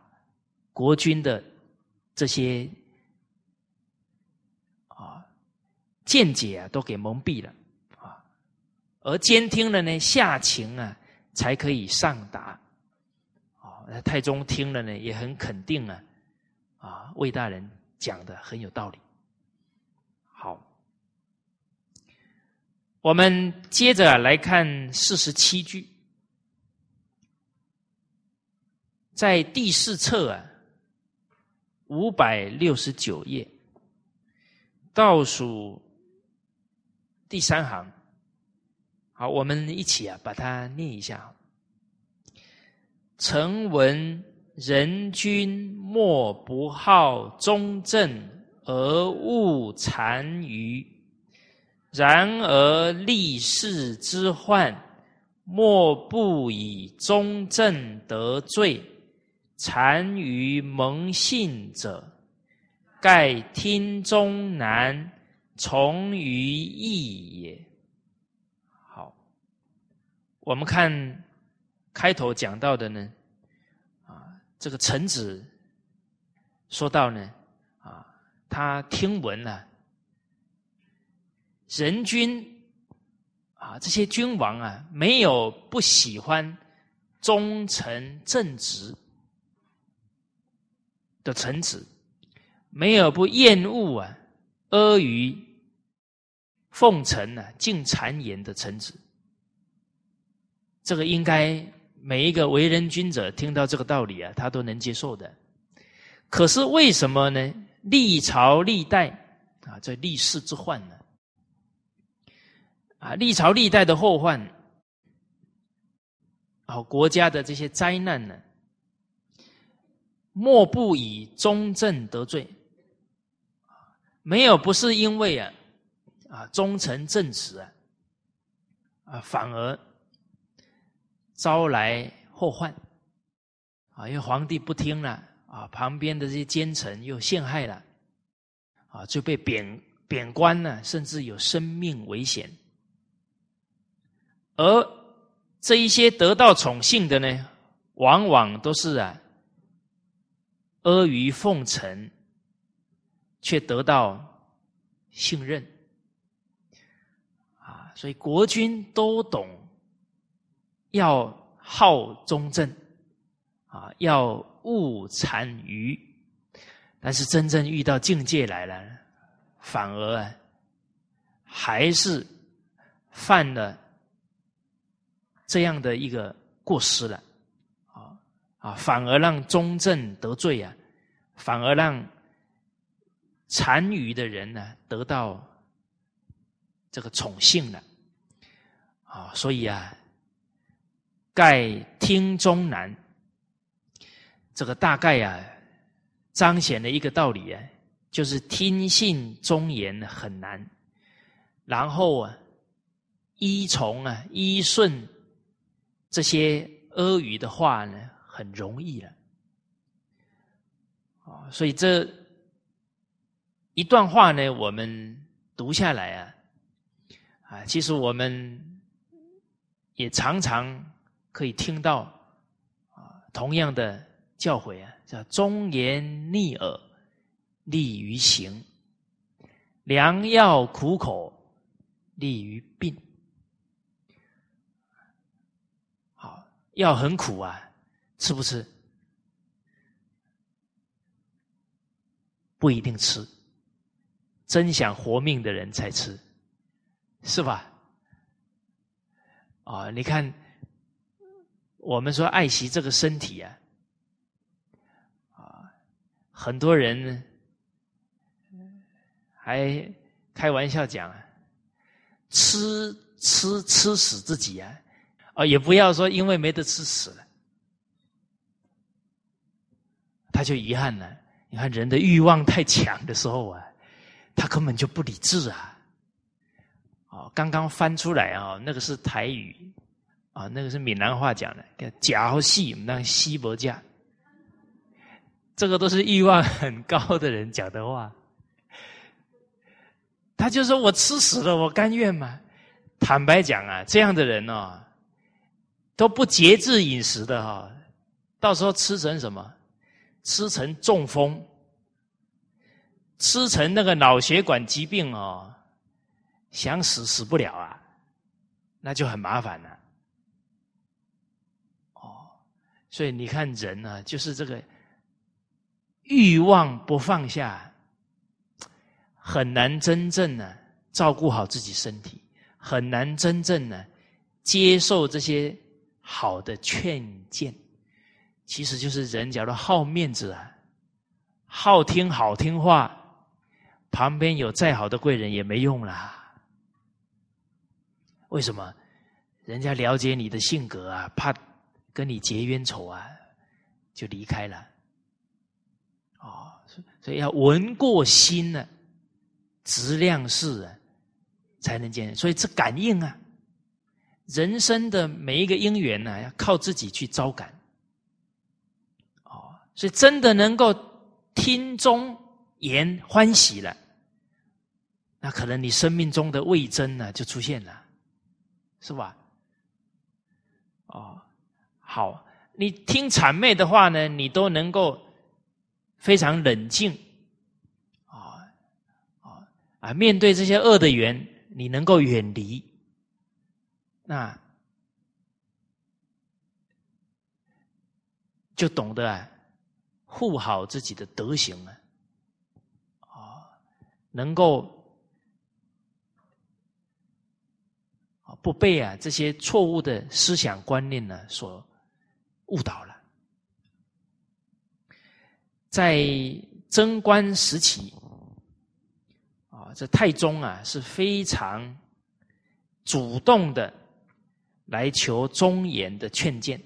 国君的这些啊见解啊都给蒙蔽了啊，而监听了呢，下情啊才可以上达。啊，太宗听了呢，也很肯定啊。啊，魏大人讲的很有道理。好，我们接着来看四十七句，在第四册啊，五百六十九页倒数第三行。好，我们一起啊，把它念一下。成文。人君莫不好忠正而恶残余，然而立世之患，莫不以忠正得罪，残余蒙信者，盖听中难，从于义也。好，我们看开头讲到的呢。这个臣子说到呢，啊，他听闻了人君啊，这些君王啊，没有不喜欢忠诚正直的臣子，没有不厌恶啊阿谀奉承啊尽谗言的臣子，这个应该。每一个为人君者听到这个道理啊，他都能接受的。可是为什么呢？历朝历代啊，这历世之患呢？啊，历朝历代的后患，啊，国家的这些灾难呢，莫不以忠正得罪。没有不是因为啊，啊忠诚正直啊，啊反而。招来祸患，啊，因为皇帝不听了，啊，旁边的这些奸臣又陷害了，啊，就被贬贬官了，甚至有生命危险。而这一些得到宠幸的呢，往往都是啊，阿谀奉承，却得到信任，啊，所以国君都懂。要好忠正，啊，要勿残余，但是真正遇到境界来了，反而啊，还是犯了这样的一个过失了，啊啊，反而让忠正得罪啊，反而让残余的人呢得到这个宠幸了，啊，所以啊。盖听中难，这个大概啊，彰显了一个道理啊，就是听信忠言很难，然后啊，依从啊，依顺这些阿谀的话呢，很容易了。啊，所以这一段话呢，我们读下来啊，啊，其实我们。也常常可以听到啊同样的教诲啊，叫忠言逆耳利于行，良药苦口利于病。好，药很苦啊，吃不吃？不一定吃，真想活命的人才吃，是吧？啊，你看，我们说爱惜这个身体啊，啊，很多人还开玩笑讲啊，吃吃吃死自己啊，啊，也不要说因为没得吃死了，他就遗憾了。你看，人的欲望太强的时候啊，他根本就不理智啊！哦，刚刚翻出来啊，那个是台语啊，那个是闽南话讲的，叫“假戏”，那西伯家，这个都是欲望很高的人讲的话。他就说：“我吃死了，我甘愿吗？”坦白讲啊，这样的人哦，都不节制饮食的哈，到时候吃成什么？吃成中风，吃成那个脑血管疾病哦，想死死不了啊，那就很麻烦了。所以你看人呢，就是这个欲望不放下，很难真正呢照顾好自己身体，很难真正呢接受这些好的劝谏。其实就是人，假如好面子啊，好听好听话，旁边有再好的贵人也没用啦。为什么？人家了解你的性格啊，怕跟你结冤仇啊，就离开了。哦，所以要闻过心呢，直量事啊，才能见。所以这感应啊，人生的每一个因缘呢，要靠自己去招感。哦所以，真的能够听中言欢喜了，那可能你生命中的味真呢就出现了，是吧？哦，好，你听谄媚的话呢，你都能够非常冷静，啊啊啊！面对这些恶的缘，你能够远离，那就懂得啊。护好自己的德行啊，啊，能够不被啊这些错误的思想观念呢所误导了。在贞观时期，啊，这太宗啊是非常主动的来求忠言的劝谏，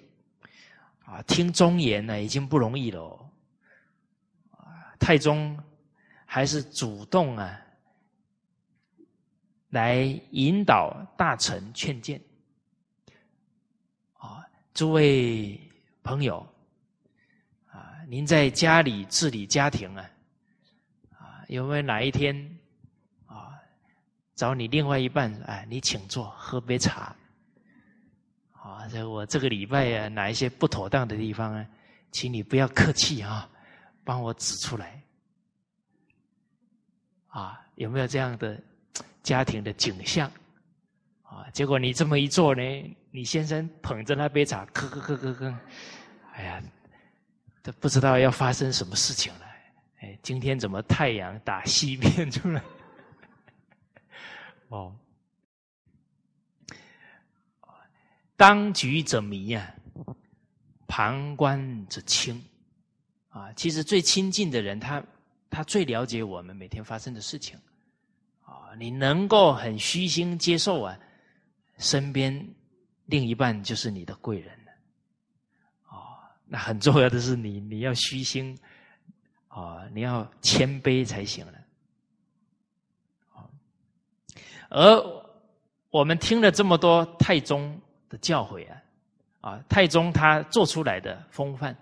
啊，听忠言呢已经不容易了。太宗还是主动啊，来引导大臣劝谏。啊，诸位朋友，啊，您在家里治理家庭啊，啊，有没有哪一天啊，找你另外一半，哎，你请坐，喝杯茶。啊，这我这个礼拜啊，哪一些不妥当的地方啊，请你不要客气啊。帮我指出来，啊，有没有这样的家庭的景象？啊，结果你这么一做呢，你先生捧着那杯茶，咳咳咳咳咳，哎呀，都不知道要发生什么事情了。哎，今天怎么太阳打西边出来？哦，当局者迷呀，旁观者清。啊，其实最亲近的人，他他最了解我们每天发生的事情。啊，你能够很虚心接受啊，身边另一半就是你的贵人了。啊，那很重要的是你你要虚心，啊，你要谦卑才行了。而我们听了这么多太宗的教诲啊，啊，太宗他做出来的风范。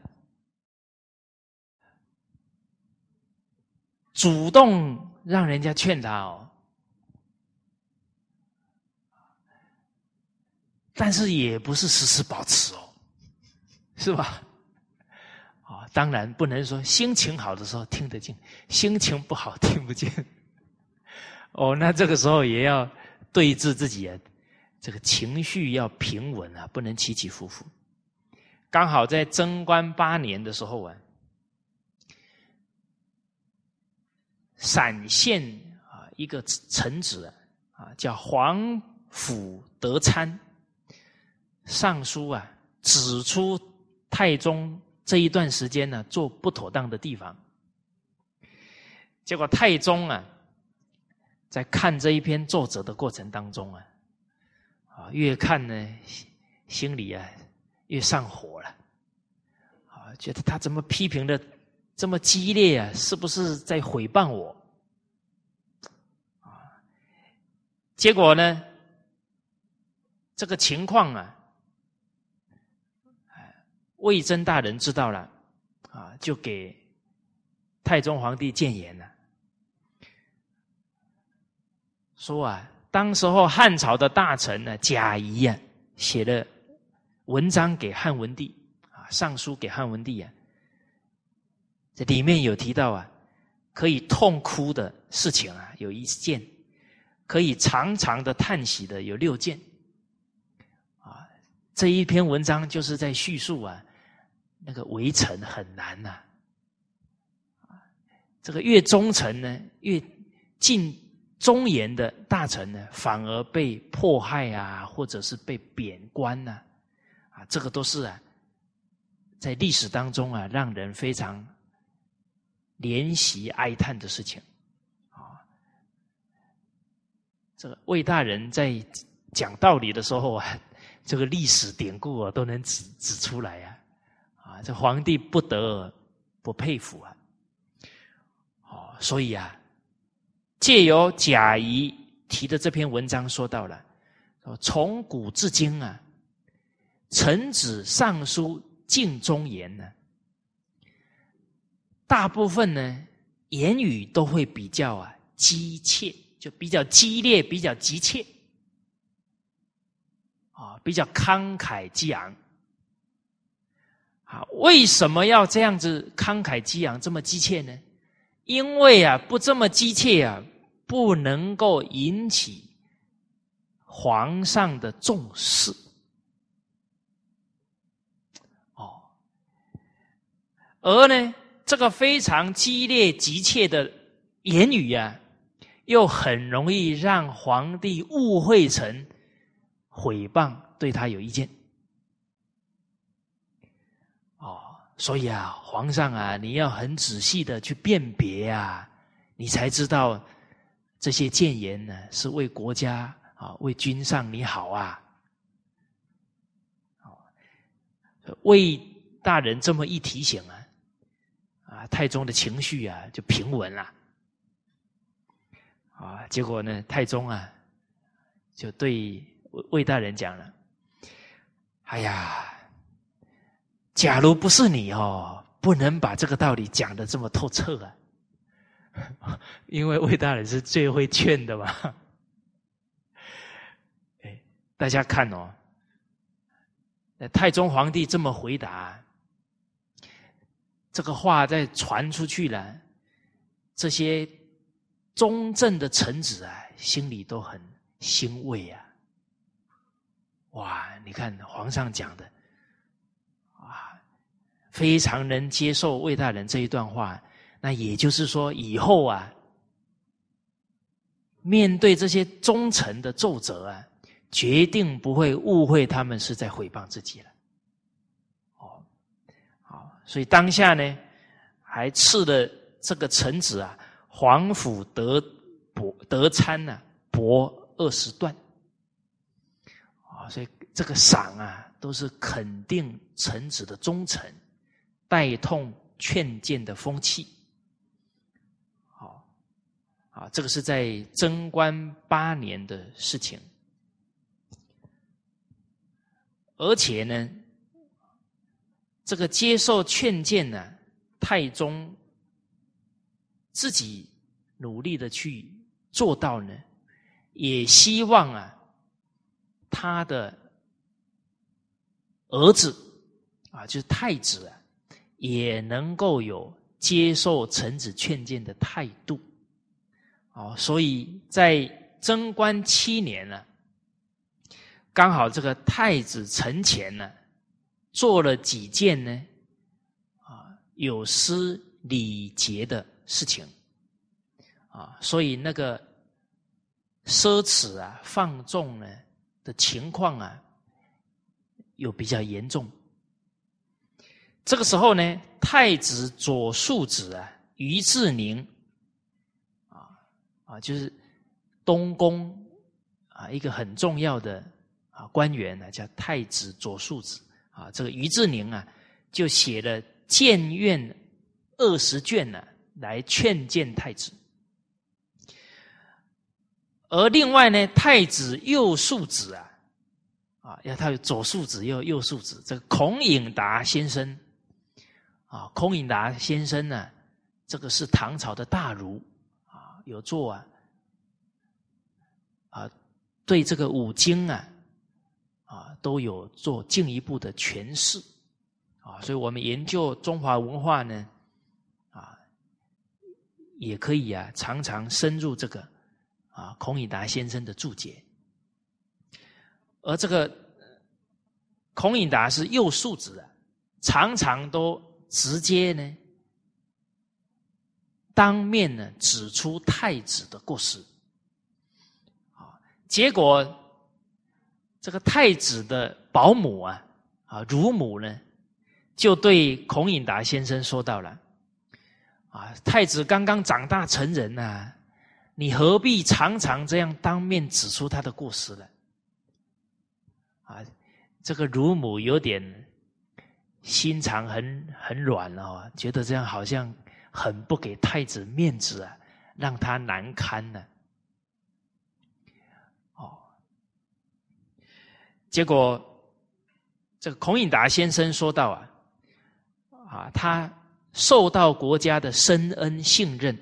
主动让人家劝他哦，但是也不是时时保持哦，是吧？啊，当然不能说心情好的时候听得见，心情不好听不见。哦，那这个时候也要对治自己啊，这个情绪要平稳啊，不能起起伏伏。刚好在贞观八年的时候啊，陕县啊一个臣子啊叫皇甫德参，上书啊指出太宗这一段时间呢做不妥当的地方，结果太宗啊。在看这一篇作者的过程当中啊，啊，越看呢，心里啊越上火了，啊，觉得他怎么批评的这么激烈啊？是不是在诽谤我？啊，结果呢，这个情况啊，魏征大人知道了，啊，就给太宗皇帝谏言了。说啊，当时候汉朝的大臣呢，贾谊啊，写了文章给汉文帝啊，上书给汉文帝啊，这里面有提到啊，可以痛哭的事情啊，有一件；可以长长的叹息的有六件。啊，这一篇文章就是在叙述啊，那个围城很难呐，啊，这个越忠诚呢，越近。忠言的大臣呢，反而被迫害啊，或者是被贬官呢，啊，这个都是啊，在历史当中啊，让人非常怜惜哀叹的事情啊。这个魏大人在讲道理的时候啊，这个历史典故啊，都能指指出来呀，这皇帝不得不佩服啊，哦，所以啊。借由贾谊提的这篇文章，说到了，从古至今啊，臣子上书尽忠言呢，大部分呢言语都会比较啊激切，就比较激烈，比较急切，啊，比较慷慨激昂。啊，为什么要这样子慷慨激昂，这么急切呢？因为啊，不这么急切啊。不能够引起皇上的重视，哦，而呢，这个非常激烈急切的言语啊，又很容易让皇帝误会成诽谤，对他有意见。哦，所以啊，皇上啊，你要很仔细的去辨别啊，你才知道。这些谏言呢，是为国家啊，为君上你好啊！魏大人这么一提醒啊，啊，太宗的情绪啊就平稳了。啊，结果呢，太宗啊就对魏大人讲了：“哎呀，假如不是你哦，不能把这个道理讲的这么透彻啊。”因为魏大人是最会劝的嘛，哎，大家看哦，太宗皇帝这么回答，这个话再传出去了，这些忠正的臣子啊，心里都很欣慰啊。哇，你看皇上讲的，非常能接受魏大人这一段话。那也就是说，以后啊，面对这些忠臣的奏折啊，决定不会误会他们是在诽谤自己了。哦，好，所以当下呢，还赐了这个臣子啊，皇甫德伯德参呢，帛二十段。啊，所以这个赏啊，都是肯定臣子的忠诚，带痛劝谏的风气。好啊，这个是在贞观八年的事情，而且呢，这个接受劝谏呢，太宗自己努力的去做到呢，也希望啊，他的儿子啊，就是太子啊，也能够有接受臣子劝谏的态度。哦，所以在贞观七年呢，刚好这个太子陈前呢，做了几件呢，啊，有失礼节的事情，啊，所以那个奢侈啊、放纵呢的情况啊，又比较严重。这个时候呢，太子左庶子啊，于志宁。啊啊，就是东宫啊，一个很重要的啊官员呢，叫太子左庶子啊。这个于志宁啊，就写了谏院二十卷呢，来劝谏太子。而另外呢，太子右庶子啊，啊，要他有左庶子又右庶子，这个孔颖达先生啊，孔颖达先生呢，这个是唐朝的大儒啊。有做啊，啊，对这个五经啊，啊，都有做进一步的诠释，啊，所以我们研究中华文化呢，啊，也可以啊，常常深入这个啊，孔颖达先生的注解，而这个孔颖达是右庶子啊，常常都直接呢。当面呢指出太子的过失，啊，结果这个太子的保姆啊，啊乳母呢，就对孔颖达先生说到了，啊，太子刚刚长大成人呐，你何必常常这样当面指出他的过失呢？啊，这个乳母有点心肠很很软哦，觉得这样好像。很不给太子面子啊，让他难堪呢。哦，结果这个孔颖达先生说到啊，啊，他受到国家的深恩信任，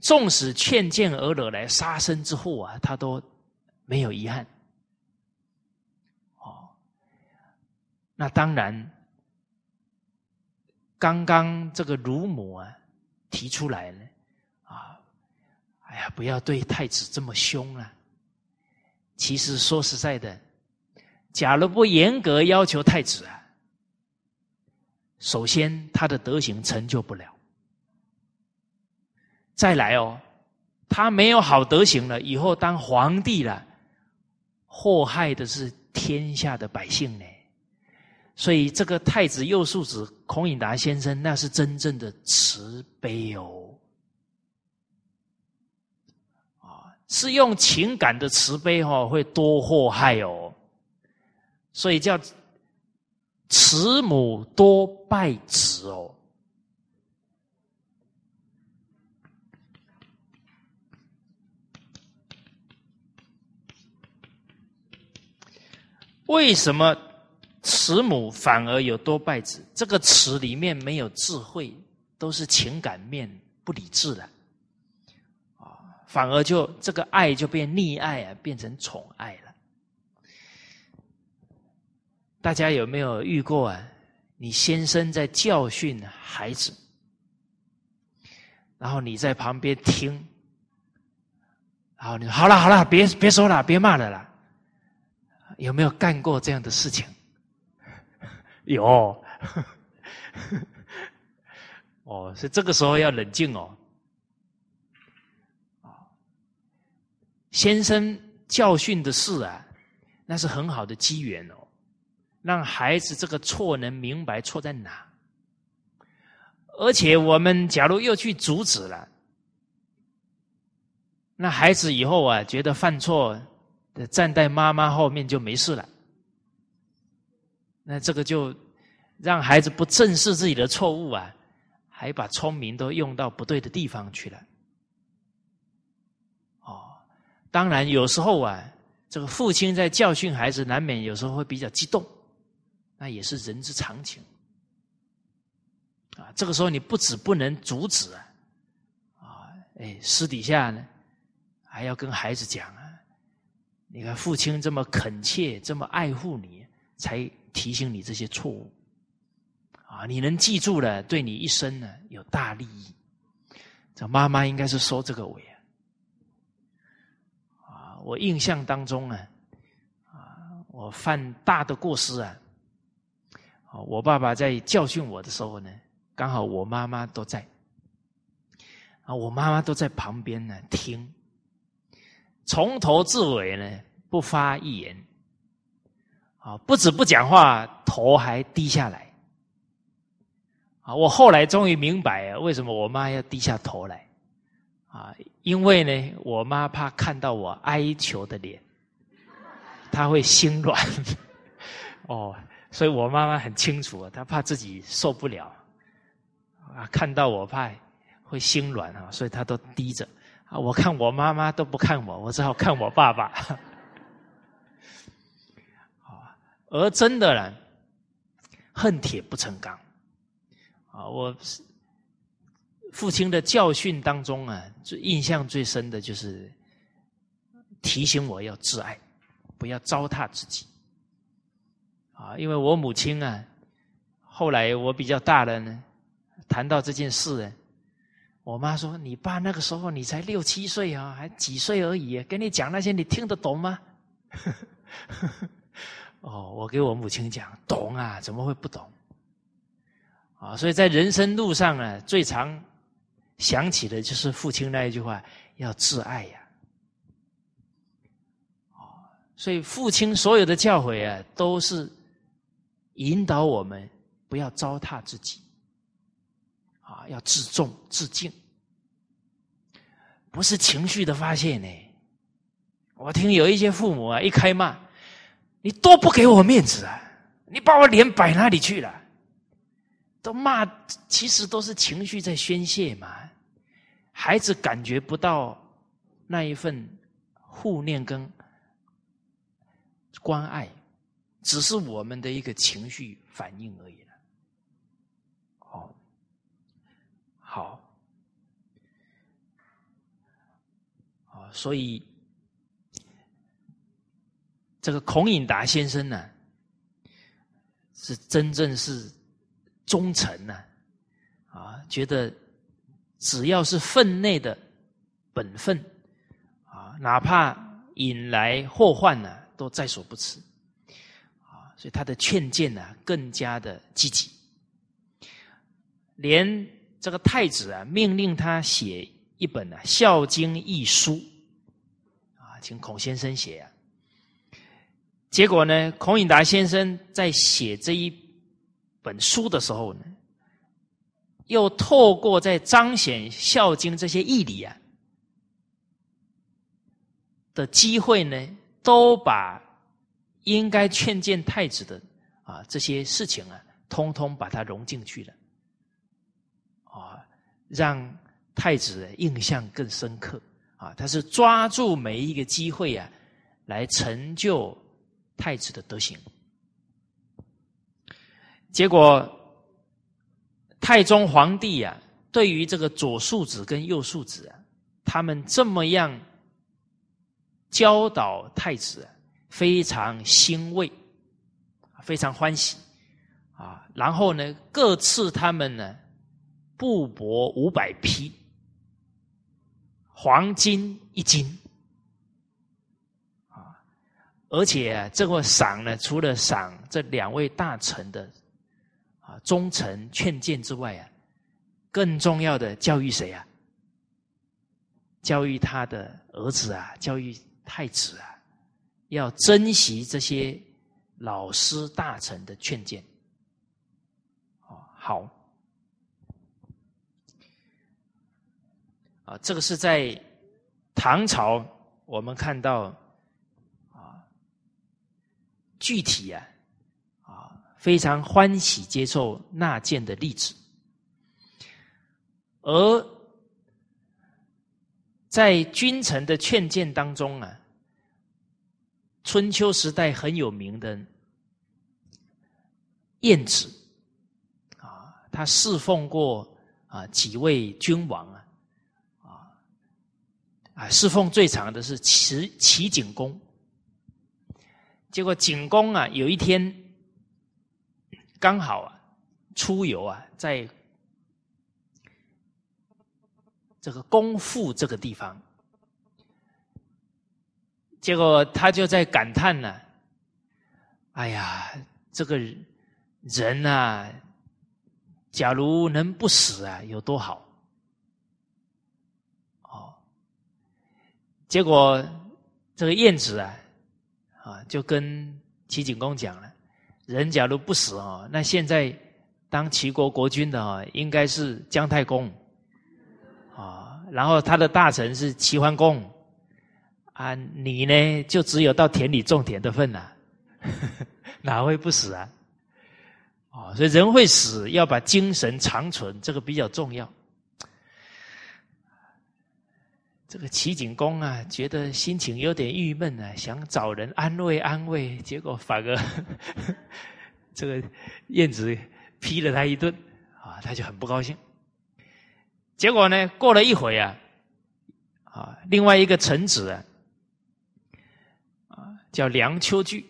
纵使劝谏而惹来杀身之祸啊，他都没有遗憾。那当然。刚刚这个乳母啊提出来了啊，哎呀，不要对太子这么凶啊！其实说实在的，假如不严格要求太子啊，首先他的德行成就不了。再来哦，他没有好德行了，以后当皇帝了，祸害的是天下的百姓呢。所以，这个太子右庶子孔颖达先生，那是真正的慈悲哦，啊，是用情感的慈悲哦，会多祸害哦，所以叫慈母多败子哦。为什么？慈母反而有多败子，这个慈里面没有智慧，都是情感面不理智的，啊，反而就这个爱就变溺爱啊，变成宠爱了。大家有没有遇过啊？你先生在教训孩子，然后你在旁边听，然后你说好了好了，别别说了，别骂了啦。有没有干过这样的事情？有，哦，所以这个时候要冷静哦。先生教训的事啊，那是很好的机缘哦，让孩子这个错能明白错在哪。而且我们假如又去阻止了，那孩子以后啊，觉得犯错，站在妈妈后面就没事了。那这个就让孩子不正视自己的错误啊，还把聪明都用到不对的地方去了。哦，当然有时候啊，这个父亲在教训孩子，难免有时候会比较激动，那也是人之常情。啊，这个时候你不止不能阻止啊，啊，哎，私底下呢，还要跟孩子讲啊，你看父亲这么恳切，这么爱护你，才。提醒你这些错误。啊，你能记住了，对你一生呢有大利益。这妈妈应该是收这个尾啊。我印象当中啊，啊，我犯大的过失啊，啊，我爸爸在教训我的时候呢，刚好我妈妈都在，啊，我妈妈都在旁边呢听，从头至尾呢不发一言，啊，不止不讲话，头还低下来。啊，我后来终于明白，为什么我妈要低下头来，啊，因为呢，我妈怕看到我哀求的脸，她会心软。哦，所以我妈妈很清楚，她怕自己受不了，啊，看到我怕会心软啊，所以她都低着。啊，我看我妈妈都不看我，我只好看我爸爸。啊，而真的呢，恨铁不成钢。啊，我父亲的教训当中啊，最印象最深的就是提醒我要自爱，不要糟蹋自己。啊，因为我母亲啊，后来我比较大了呢，谈到这件事，我妈说：“你爸那个时候你才六七岁啊，还几岁而已，跟你讲那些你听得懂吗？” 哦，我给我母亲讲，懂啊，怎么会不懂？啊，所以在人生路上呢，最常想起的就是父亲那一句话：要自爱呀。啊，所以父亲所有的教诲啊，都是引导我们不要糟蹋自己，啊，要自重自敬，不是情绪的发泄呢。我听有一些父母啊，一开骂，你多不给我面子啊！你把我脸摆哪里去了？都骂，其实都是情绪在宣泄嘛。孩子感觉不到那一份护念跟关爱，只是我们的一个情绪反应而已了。哦，好，哦，所以这个孔颖达先生呢，是真正是。忠诚呢，啊，觉得只要是分内的本分，啊，哪怕引来祸患呢，都在所不辞，啊，所以他的劝谏呢，更加的积极。连这个太子啊，命令他写一本呢《孝经一书》，啊，请孔先生写啊。结果呢，孔颖达先生在写这一。本书的时候呢，又透过在彰显《孝经》这些义理啊的机会呢，都把应该劝谏太子的啊这些事情啊，通通把它融进去了，啊，让太子印象更深刻啊。他是抓住每一个机会啊，来成就太子的德行。结果，太宗皇帝啊，对于这个左庶子跟右庶子啊，他们这么样教导太子，非常欣慰，非常欢喜啊。然后呢，各赐他们呢布帛五百匹，黄金一斤。而且这个赏呢，除了赏这两位大臣的。啊，忠诚劝谏之外啊，更重要的教育谁啊？教育他的儿子啊，教育太子啊，要珍惜这些老师大臣的劝谏。哦，好。啊，这个是在唐朝，我们看到，具体啊。啊非常欢喜接受纳谏的例子，而在君臣的劝谏当中啊，春秋时代很有名的晏子啊，他侍奉过啊几位君王啊，啊啊侍奉最长的是齐齐景公，结果景公啊有一天。刚好啊出游啊，在这个公父这个地方，结果他就在感叹呢：“哎呀，这个人啊，假如能不死啊，有多好。”哦，结果这个燕子啊，啊，就跟齐景公讲了。人假如不死哦，那现在当齐国国君的哦，应该是姜太公啊，然后他的大臣是齐桓公啊，你呢就只有到田里种田的份了，哪会不死啊？哦，所以人会死，要把精神长存，这个比较重要。这个齐景公啊，觉得心情有点郁闷啊，想找人安慰安慰，结果反而 这个燕子劈了他一顿啊，他就很不高兴。结果呢，过了一会啊，啊，另外一个臣子啊，叫梁丘据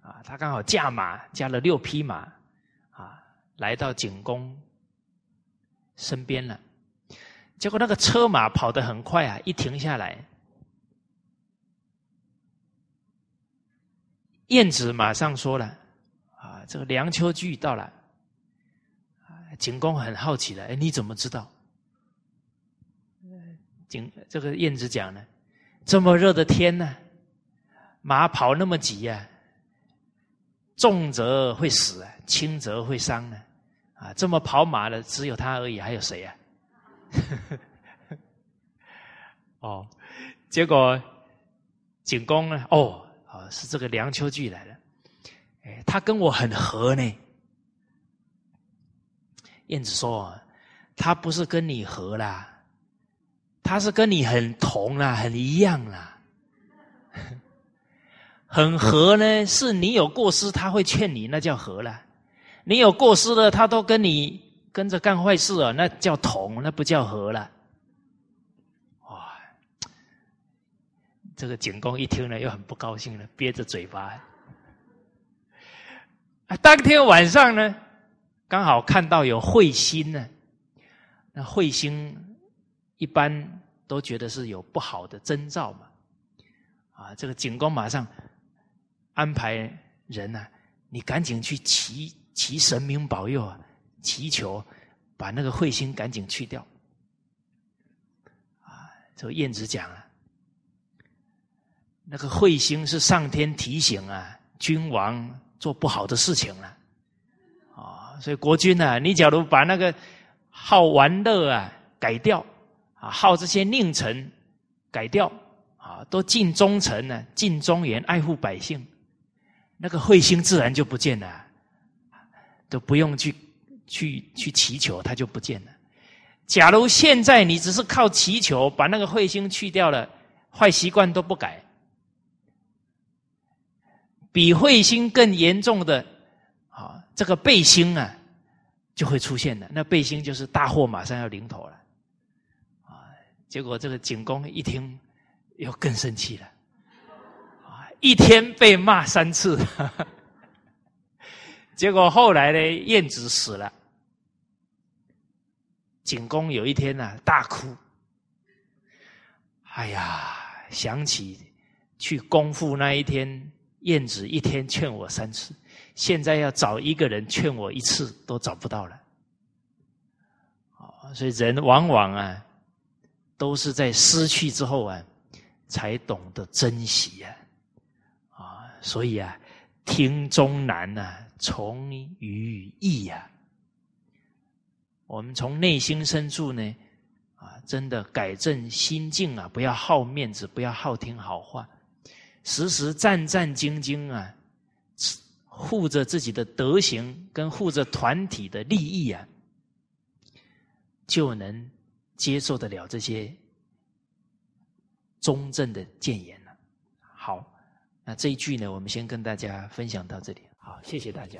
啊，他刚好驾马加了六匹马啊，来到景公身边了。结果那个车马跑得很快啊！一停下来，燕子马上说了：“啊，这个梁丘据到了。”景公很好奇的，哎，你怎么知道？景这个燕子讲呢：“这么热的天呢，马跑那么急呀，重则会死，轻则会伤呢。啊，这么跑马的只有他而已，还有谁呀？”呵 呵哦，结果景公呢？哦，是这个梁丘据来了。哎，他跟我很合呢。燕子说：“他不是跟你合啦，他是跟你很同啦，很一样啦。很合呢，是你有过失，他会劝你，那叫合了。你有过失了，他都跟你。”跟着干坏事啊，那叫同，那不叫和了。哇！这个景公一听呢，又很不高兴了，憋着嘴巴。当天晚上呢，刚好看到有彗星呢。那彗星一般都觉得是有不好的征兆嘛。啊，这个景公马上安排人呢，你赶紧去祈祈神明保佑啊。祈求把那个彗星赶紧去掉。啊，这个燕子讲了，那个彗星是上天提醒啊，君王做不好的事情了。啊，所以国君呢，你假如把那个好玩乐啊改掉，啊，好这些佞臣改掉，啊，都尽忠臣呢，尽忠言，爱护百姓，那个彗星自然就不见了，都不用去。去去祈求，它就不见了。假如现在你只是靠祈求把那个彗星去掉了，坏习惯都不改，比彗星更严重的啊，这个背星啊就会出现了。那背星就是大祸马上要临头了啊！结果这个景公一听，又更生气了啊！一天被骂三次，结果后来呢，晏子死了。景公有一天呢，大哭。哎呀，想起去功夫那一天，晏子一天劝我三次，现在要找一个人劝我一次都找不到了。啊，所以人往往啊，都是在失去之后啊，才懂得珍惜呀。啊，所以啊，听终难呐，从于易呀。我们从内心深处呢，啊，真的改正心境啊，不要好面子，不要好听好话，时时战战兢兢啊，护着自己的德行跟护着团体的利益啊，就能接受得了这些中正的谏言了。好，那这一句呢，我们先跟大家分享到这里。好，谢谢大家。